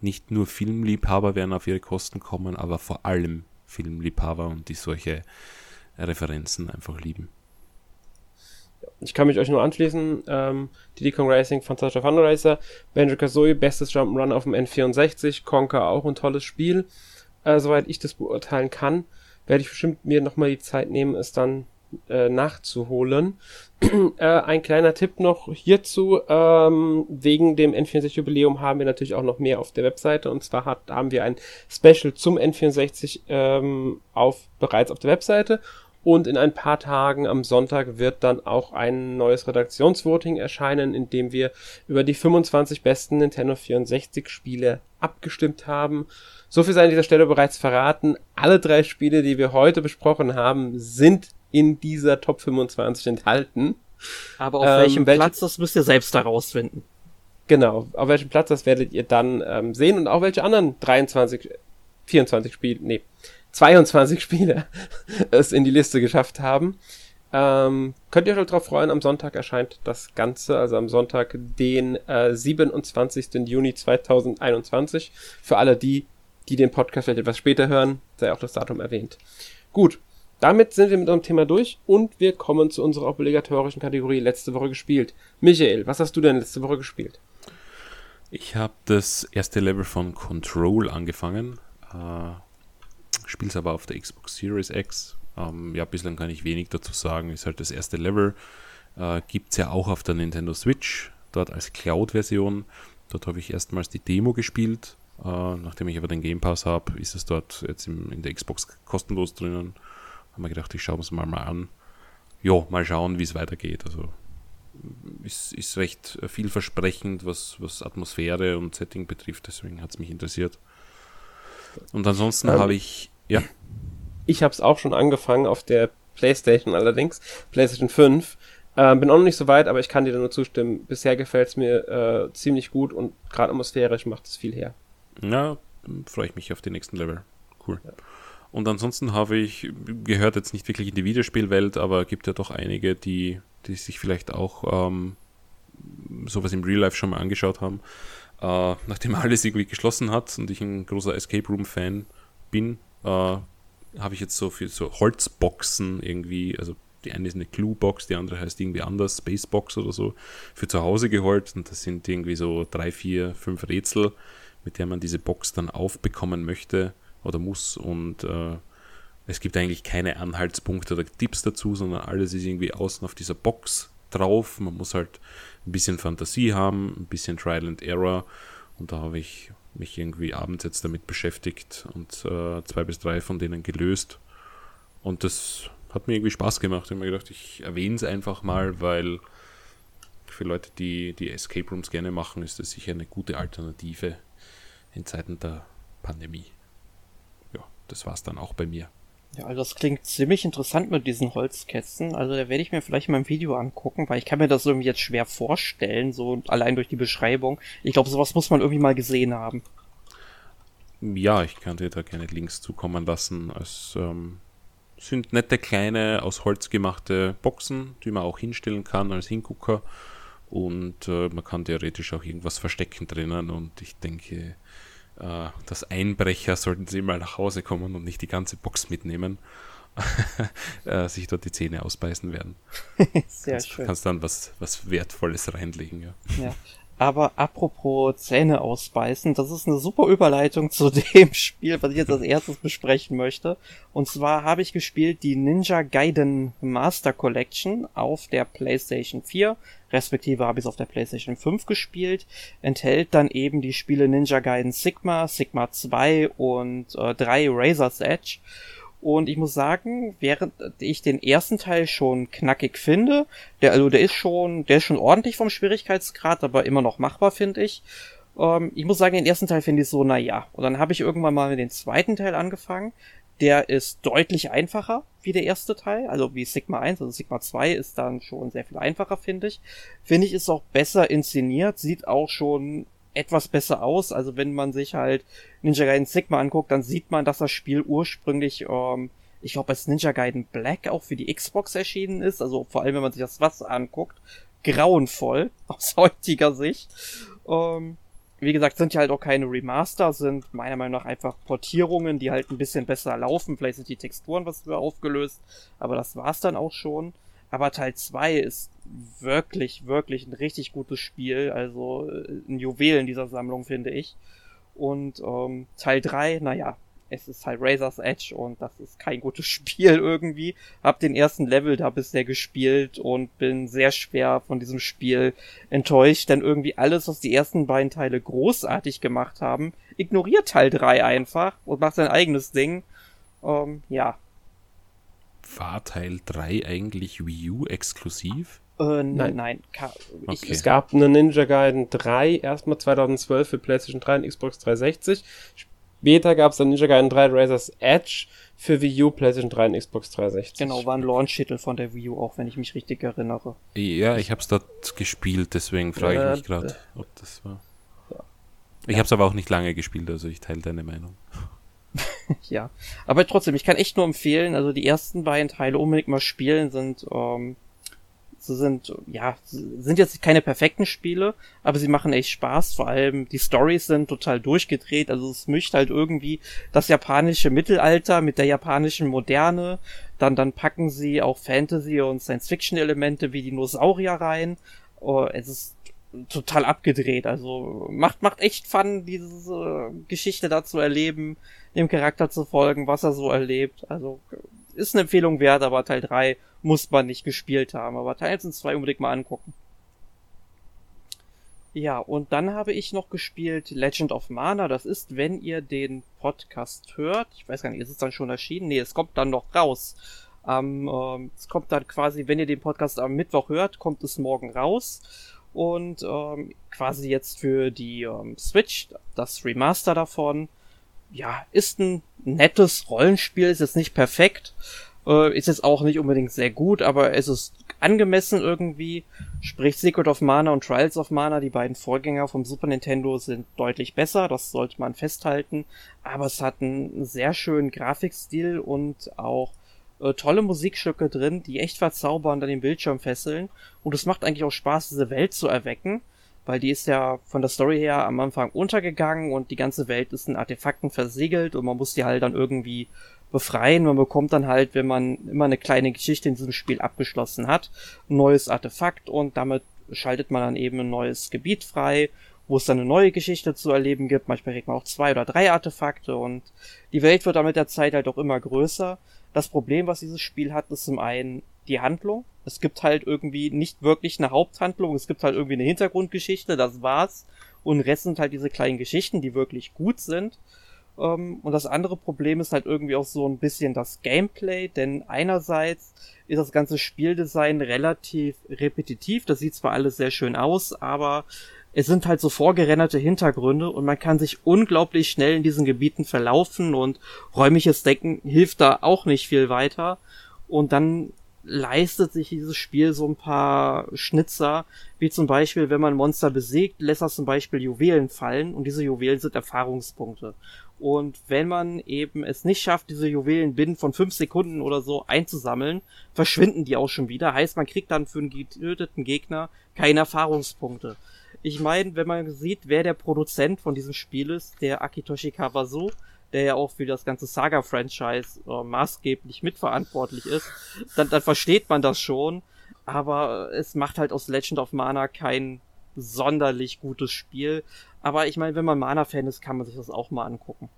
nicht nur Filmliebhaber werden auf ihre Kosten kommen, aber vor allem Filmliebhaber und die solche Referenzen einfach lieben. Ich kann mich euch nur anschließen. Ähm, Diddy Kong Racing, fantastischer Fun Racer. Banjo Kazooie, bestes Jump'n'Run auf dem N64. Conker auch ein tolles Spiel. Äh, soweit ich das beurteilen kann, werde ich bestimmt mir nochmal die Zeit nehmen, es dann äh, nachzuholen. *clears throat* äh, ein kleiner Tipp noch hierzu. Ähm, wegen dem N64-Jubiläum haben wir natürlich auch noch mehr auf der Webseite. Und zwar hat, haben wir ein Special zum N64 ähm, auf, bereits auf der Webseite. Und in ein paar Tagen am Sonntag wird dann auch ein neues Redaktionsvoting erscheinen, in dem wir über die 25 besten Nintendo 64 Spiele abgestimmt haben. So viel sei an dieser Stelle bereits verraten. Alle drei Spiele, die wir heute besprochen haben, sind in dieser Top 25 enthalten. Aber auf ähm, welchem Platz, das müsst ihr selbst herausfinden. Genau, auf welchem Platz, das werdet ihr dann ähm, sehen und auch welche anderen 23, 24 Spiele, nee, 22 Spiele es in die Liste geschafft haben. Ähm, könnt ihr euch darauf freuen, am Sonntag erscheint das Ganze, also am Sonntag, den äh, 27. Juni 2021. Für alle die, die den Podcast vielleicht etwas später hören, sei auch das Datum erwähnt. Gut, damit sind wir mit unserem Thema durch und wir kommen zu unserer obligatorischen Kategorie letzte Woche gespielt. Michael, was hast du denn letzte Woche gespielt? Ich habe das erste Level von Control angefangen. Äh, Spiel's aber auf der Xbox Series X. Ähm, ja, bislang kann ich wenig dazu sagen. Ist halt das erste Level. Äh, Gibt es ja auch auf der Nintendo Switch, dort als Cloud-Version. Dort habe ich erstmals die Demo gespielt. Äh, nachdem ich aber den Game Pass habe, ist es dort jetzt im, in der Xbox kostenlos drinnen haben wir gedacht, ich schaue es mal mal an. Ja, mal schauen, wie es weitergeht. Also ist, ist recht vielversprechend, was, was Atmosphäre und Setting betrifft, deswegen hat es mich interessiert. Und ansonsten ähm, habe ich, ja. Ich habe es auch schon angefangen auf der PlayStation allerdings, PlayStation 5. Äh, bin auch noch nicht so weit, aber ich kann dir da nur zustimmen. Bisher gefällt es mir äh, ziemlich gut und gerade atmosphärisch macht es viel her. Ja, freue ich mich auf die nächsten Level. Cool. Ja. Und ansonsten habe ich, gehört jetzt nicht wirklich in die Videospielwelt, aber gibt ja doch einige, die, die sich vielleicht auch ähm, sowas im Real Life schon mal angeschaut haben. Äh, *laughs* nachdem alles irgendwie geschlossen hat und ich ein großer Escape Room Fan bin, äh, habe ich jetzt so für so Holzboxen irgendwie, also die eine ist eine Clue-Box, die andere heißt irgendwie anders, Spacebox oder so, für zu Hause geholt. Und das sind irgendwie so drei, vier, fünf Rätsel, mit der man diese Box dann aufbekommen möchte oder muss und äh, es gibt eigentlich keine Anhaltspunkte oder Tipps dazu, sondern alles ist irgendwie außen auf dieser Box drauf. Man muss halt ein bisschen Fantasie haben, ein bisschen Trial and Error und da habe ich mich irgendwie abends jetzt damit beschäftigt und äh, zwei bis drei von denen gelöst und das hat mir irgendwie Spaß gemacht. Ich habe mir gedacht, ich erwähne es einfach mal, weil für Leute, die die Escape Rooms gerne machen, ist das sicher eine gute Alternative in Zeiten der Pandemie das war es dann auch bei mir. Ja, also das klingt ziemlich interessant mit diesen Holzkästen. Also da werde ich mir vielleicht mal ein Video angucken, weil ich kann mir das irgendwie jetzt schwer vorstellen, so allein durch die Beschreibung. Ich glaube, sowas muss man irgendwie mal gesehen haben. Ja, ich kann dir da gerne Links zukommen lassen. Es ähm, sind nette kleine aus Holz gemachte Boxen, die man auch hinstellen kann als Hingucker. Und äh, man kann theoretisch auch irgendwas verstecken drinnen. Und ich denke, äh, das Einbrecher, sollten sie mal nach Hause kommen und nicht die ganze Box mitnehmen, *laughs* äh, sich dort die Zähne ausbeißen werden. *laughs* Sehr kannst, schön. Kannst dann was, was Wertvolles reinlegen, ja. Ja. Aber apropos Zähne ausbeißen, das ist eine super Überleitung zu *laughs* dem Spiel, was ich jetzt als erstes besprechen möchte. Und zwar habe ich gespielt die Ninja Gaiden Master Collection auf der PlayStation 4, respektive habe ich es auf der PlayStation 5 gespielt. Enthält dann eben die Spiele Ninja Gaiden Sigma, Sigma 2 und äh, 3 Razor's Edge. Und ich muss sagen, während ich den ersten Teil schon knackig finde, der, also der ist schon, der ist schon ordentlich vom Schwierigkeitsgrad, aber immer noch machbar, finde ich. Ähm, ich muss sagen, den ersten Teil finde ich so, na ja. Und dann habe ich irgendwann mal mit dem zweiten Teil angefangen. Der ist deutlich einfacher wie der erste Teil, also wie Sigma 1, also Sigma 2 ist dann schon sehr viel einfacher, finde ich. Finde ich, ist auch besser inszeniert, sieht auch schon etwas besser aus. Also wenn man sich halt Ninja Gaiden Sigma anguckt, dann sieht man, dass das Spiel ursprünglich, ähm, ich glaube, als Ninja Gaiden Black auch für die Xbox erschienen ist. Also vor allem, wenn man sich das Wasser anguckt, grauenvoll *laughs* aus heutiger Sicht. Ähm, wie gesagt, sind ja halt auch keine Remaster, sind meiner Meinung nach einfach Portierungen, die halt ein bisschen besser laufen. Vielleicht sind die Texturen was höher aufgelöst, aber das war's dann auch schon. Aber Teil 2 ist wirklich, wirklich ein richtig gutes Spiel. Also äh, ein Juwel in dieser Sammlung, finde ich. Und ähm, Teil 3, naja, es ist halt Razor's Edge und das ist kein gutes *laughs* Spiel irgendwie. Hab den ersten Level da bisher gespielt und bin sehr schwer von diesem Spiel enttäuscht, denn irgendwie alles, was die ersten beiden Teile großartig gemacht haben, ignoriert Teil 3 einfach und macht sein eigenes Ding. Ähm, ja, war Teil 3 eigentlich Wii U exklusiv? Äh, nein, nein. Ich, okay. Es gab eine Ninja Gaiden 3, erstmal 2012 für PlayStation 3 und Xbox 360. Später gab es dann Ninja Gaiden 3 Razor's Edge für Wii U, PlayStation 3 und Xbox 360. Genau, war ein Launch-Titel von der Wii U, auch wenn ich mich richtig erinnere. Ja, ich habe es dort gespielt, deswegen frage ich mich gerade, ob das war. Ja. Ich ja. habe es aber auch nicht lange gespielt, also ich teile deine Meinung. *laughs* ja, aber trotzdem, ich kann echt nur empfehlen, also die ersten beiden Teile unbedingt mal spielen, sind, ähm, sie sind, ja, sind jetzt keine perfekten Spiele, aber sie machen echt Spaß, vor allem die Stories sind total durchgedreht, also es mischt halt irgendwie das japanische Mittelalter mit der japanischen Moderne, dann, dann packen sie auch Fantasy und Science-Fiction-Elemente wie Dinosaurier rein, oh, es ist total abgedreht. Also macht, macht echt Fun, diese Geschichte da zu erleben, dem Charakter zu folgen, was er so erlebt. Also ist eine Empfehlung wert, aber Teil 3 muss man nicht gespielt haben. Aber Teil 1 und 2 unbedingt mal angucken. Ja, und dann habe ich noch gespielt Legend of Mana. Das ist, wenn ihr den Podcast hört. Ich weiß gar nicht, ist es dann schon erschienen? Nee, es kommt dann noch raus. Ähm, ähm, es kommt dann quasi, wenn ihr den Podcast am Mittwoch hört, kommt es morgen raus und ähm, quasi jetzt für die ähm, Switch das Remaster davon. Ja, ist ein nettes Rollenspiel, ist jetzt nicht perfekt, äh, ist jetzt auch nicht unbedingt sehr gut, aber es ist angemessen irgendwie. Sprich, Secret of Mana und Trials of Mana, die beiden Vorgänger vom Super Nintendo, sind deutlich besser, das sollte man festhalten. Aber es hat einen sehr schönen Grafikstil und auch äh, tolle Musikstücke drin, die echt verzaubern an den Bildschirm fesseln. Und es macht eigentlich auch Spaß, diese Welt zu erwecken, weil die ist ja von der Story her am Anfang untergegangen und die ganze Welt ist in Artefakten versiegelt und man muss die halt dann irgendwie befreien. Man bekommt dann halt, wenn man immer eine kleine Geschichte in diesem Spiel abgeschlossen hat, ein neues Artefakt und damit schaltet man dann eben ein neues Gebiet frei, wo es dann eine neue Geschichte zu erleben gibt. Manchmal kriegt man auch zwei oder drei Artefakte und die Welt wird dann mit der Zeit halt auch immer größer. Das Problem, was dieses Spiel hat, ist zum einen die Handlung. Es gibt halt irgendwie nicht wirklich eine Haupthandlung, es gibt halt irgendwie eine Hintergrundgeschichte, das war's. Und Rest sind halt diese kleinen Geschichten, die wirklich gut sind. Ähm, und das andere Problem ist halt irgendwie auch so ein bisschen das Gameplay, denn einerseits ist das ganze Spieldesign relativ repetitiv. Das sieht zwar alles sehr schön aus, aber es sind halt so vorgerenderte Hintergründe und man kann sich unglaublich schnell in diesen Gebieten verlaufen und räumliches Denken hilft da auch nicht viel weiter. Und dann leistet sich dieses Spiel so ein paar Schnitzer, wie zum Beispiel, wenn man Monster besiegt, lässt er zum Beispiel Juwelen fallen und diese Juwelen sind Erfahrungspunkte. Und wenn man eben es nicht schafft, diese Juwelen binnen von fünf Sekunden oder so einzusammeln, verschwinden die auch schon wieder. Heißt, man kriegt dann für einen getöteten Gegner keine Erfahrungspunkte Ich meine, wenn man sieht, wer der Produzent von diesem Spiel ist, der Akitoshi Kawasu, der ja auch für das ganze Saga-Franchise äh, maßgeblich mitverantwortlich ist, dann, dann versteht man das schon. Aber es macht halt aus Legend of Mana kein sonderlich gutes Spiel. Aber ich meine, wenn man Mana-Fan ist, kann man sich das auch mal angucken.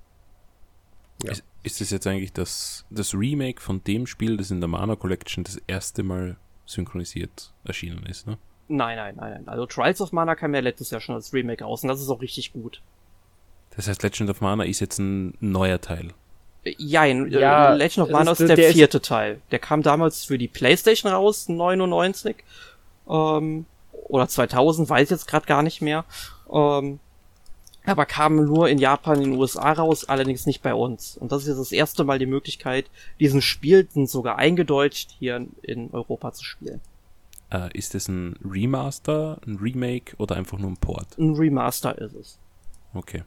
Ja. Ist, ist das jetzt eigentlich das, das Remake von dem Spiel, das in der Mana Collection das erste Mal synchronisiert erschienen ist, ne? Nein, nein, nein, nein. Also Trials of Mana kam ja letztes Jahr schon als Remake raus und das ist auch richtig gut. Das heißt, Legend of Mana ist jetzt ein neuer Teil. Jein, ja, Legend of Mana ist, ist der, der, vierte ist Teil. Der kam damals für die Playstation raus, 99. Ähm, oder 2000, weiß ich jetzt gerade gar nicht mehr. Ähm, aber kam nur in Japan, in den USA raus, allerdings nicht bei uns. Und das ist jetzt das erste Mal die Möglichkeit, diesen Spiel sogar eingedeutscht hier in Europa zu spielen. Äh, ist es ein Remaster, ein Remake oder einfach nur ein Port? Ein Remaster ist es. Okay.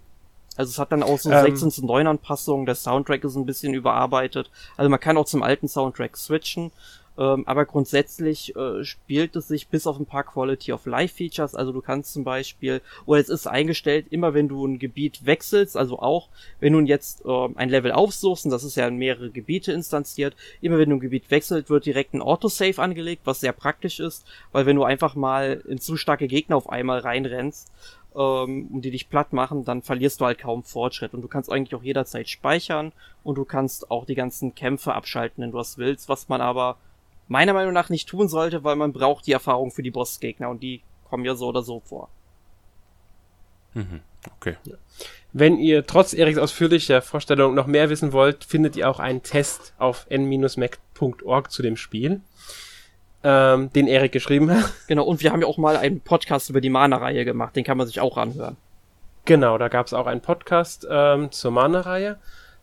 Also es hat dann auch so ähm, 16 zu 9 Anpassungen, der Soundtrack ist ein bisschen überarbeitet. Also man kann auch zum alten Soundtrack switchen. Ähm, aber grundsätzlich äh, spielt es sich bis auf ein paar Quality of Life Features. Also du kannst zum Beispiel, oder es ist eingestellt, immer wenn du ein Gebiet wechselst, also auch wenn du jetzt äh, ein Level aufsuchst, und das ist ja in mehrere Gebiete instanziert, immer wenn du ein Gebiet wechselt, wird direkt ein Autosave angelegt, was sehr praktisch ist, weil wenn du einfach mal in zu starke Gegner auf einmal reinrennst, ähm, und die dich platt machen, dann verlierst du halt kaum Fortschritt. Und du kannst eigentlich auch jederzeit speichern und du kannst auch die ganzen Kämpfe abschalten, wenn du das willst, was man aber meiner Meinung nach nicht tun sollte, weil man braucht die Erfahrung für die Bossgegner und die kommen ja so oder so vor. Mhm. Okay. Wenn ihr trotz Eriks ausführlicher Vorstellung noch mehr wissen wollt, findet ihr auch einen Test auf n-mac.org zu dem Spiel, ähm, den Erik geschrieben hat. *laughs* Genau, und wir haben ja auch mal einen Podcast über die Mana-Reihe gemacht, den kann man sich auch anhören. Genau, da gab es auch einen Podcast ähm, zur Mana-Reihe.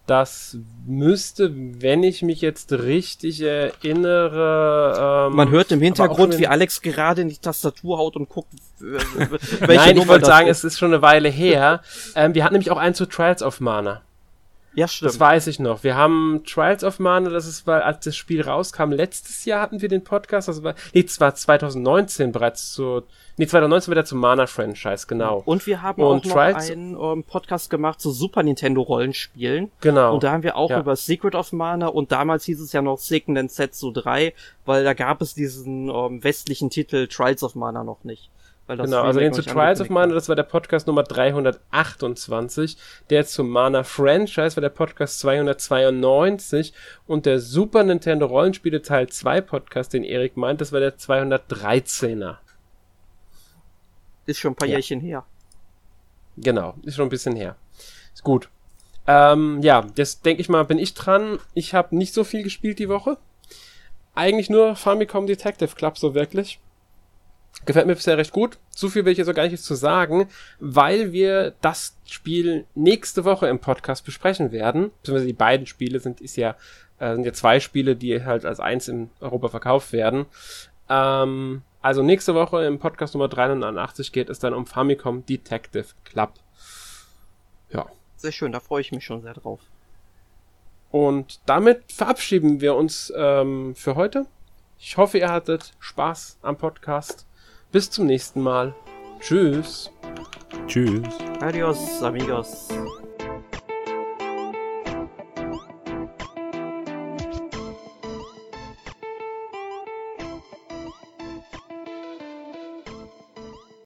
Das müsste, wenn ich mich jetzt richtig erinnere. Ähm, Man hört im Hintergrund, wie Alex gerade in die Tastatur haut und guckt. welche Nein, Nummer ich wollte sagen, ist. es ist schon eine Weile her. ähm, wir hatten nämlich auch einen zu Trials of Mana. Ja, stimmt. Das weiß ich noch. Wir haben Trials of Mana, das ist, weil als das Spiel rauskam, letztes Jahr hatten wir den Podcast, das war, nee, es war 2019 bereits zu, nee, 2019 wieder zum Mana-Franchise, genau. Und wir haben und auch noch Trials einen um, ähm, Podcast gemacht zu Super Nintendo Rollenspielen. Genau. Und da haben wir auch ja. über Secret of Mana und damals hieß es ja noch Seiken Setsu 3, weil da gab es diesen um, ähm, westlichen Titel Trials of Mana noch nicht genau, also den zu Trials of Mana, das war der Podcast Nummer 328. Der zum Mana Franchise war der Podcast 292. Und der Super Nintendo Rollenspiele Teil 2 Podcast, den Erik meint, das war der 213er. Ist schon ein paar ja. Jährchen her. Genau, ist schon ein bisschen her. Ist gut. Ähm, ja, jetzt denke ich mal, bin ich dran. Ich habe nicht so viel gespielt die Woche. Eigentlich nur Famicom Detective Club, so wirklich. Gefällt mir bisher recht gut. Zu viel will ich jetzt auch gar nicht zu sagen, weil wir das Spiel nächste Woche im Podcast besprechen werden. Beziehungsweise die beiden Spiele sind, ist ja, äh, sind ja zwei Spiele, die halt als eins in Europa verkauft werden. Ähm, also nächste Woche im Podcast Nummer 389 geht es dann um Famicom Detective Club. Ja. Sehr schön, da freue ich mich schon sehr drauf. Und damit verabschieden wir uns ähm, für heute. Ich hoffe, ihr hattet Spaß am Podcast. Bis zum nächsten Mal. Tschüss. Tschüss. Adios, amigos.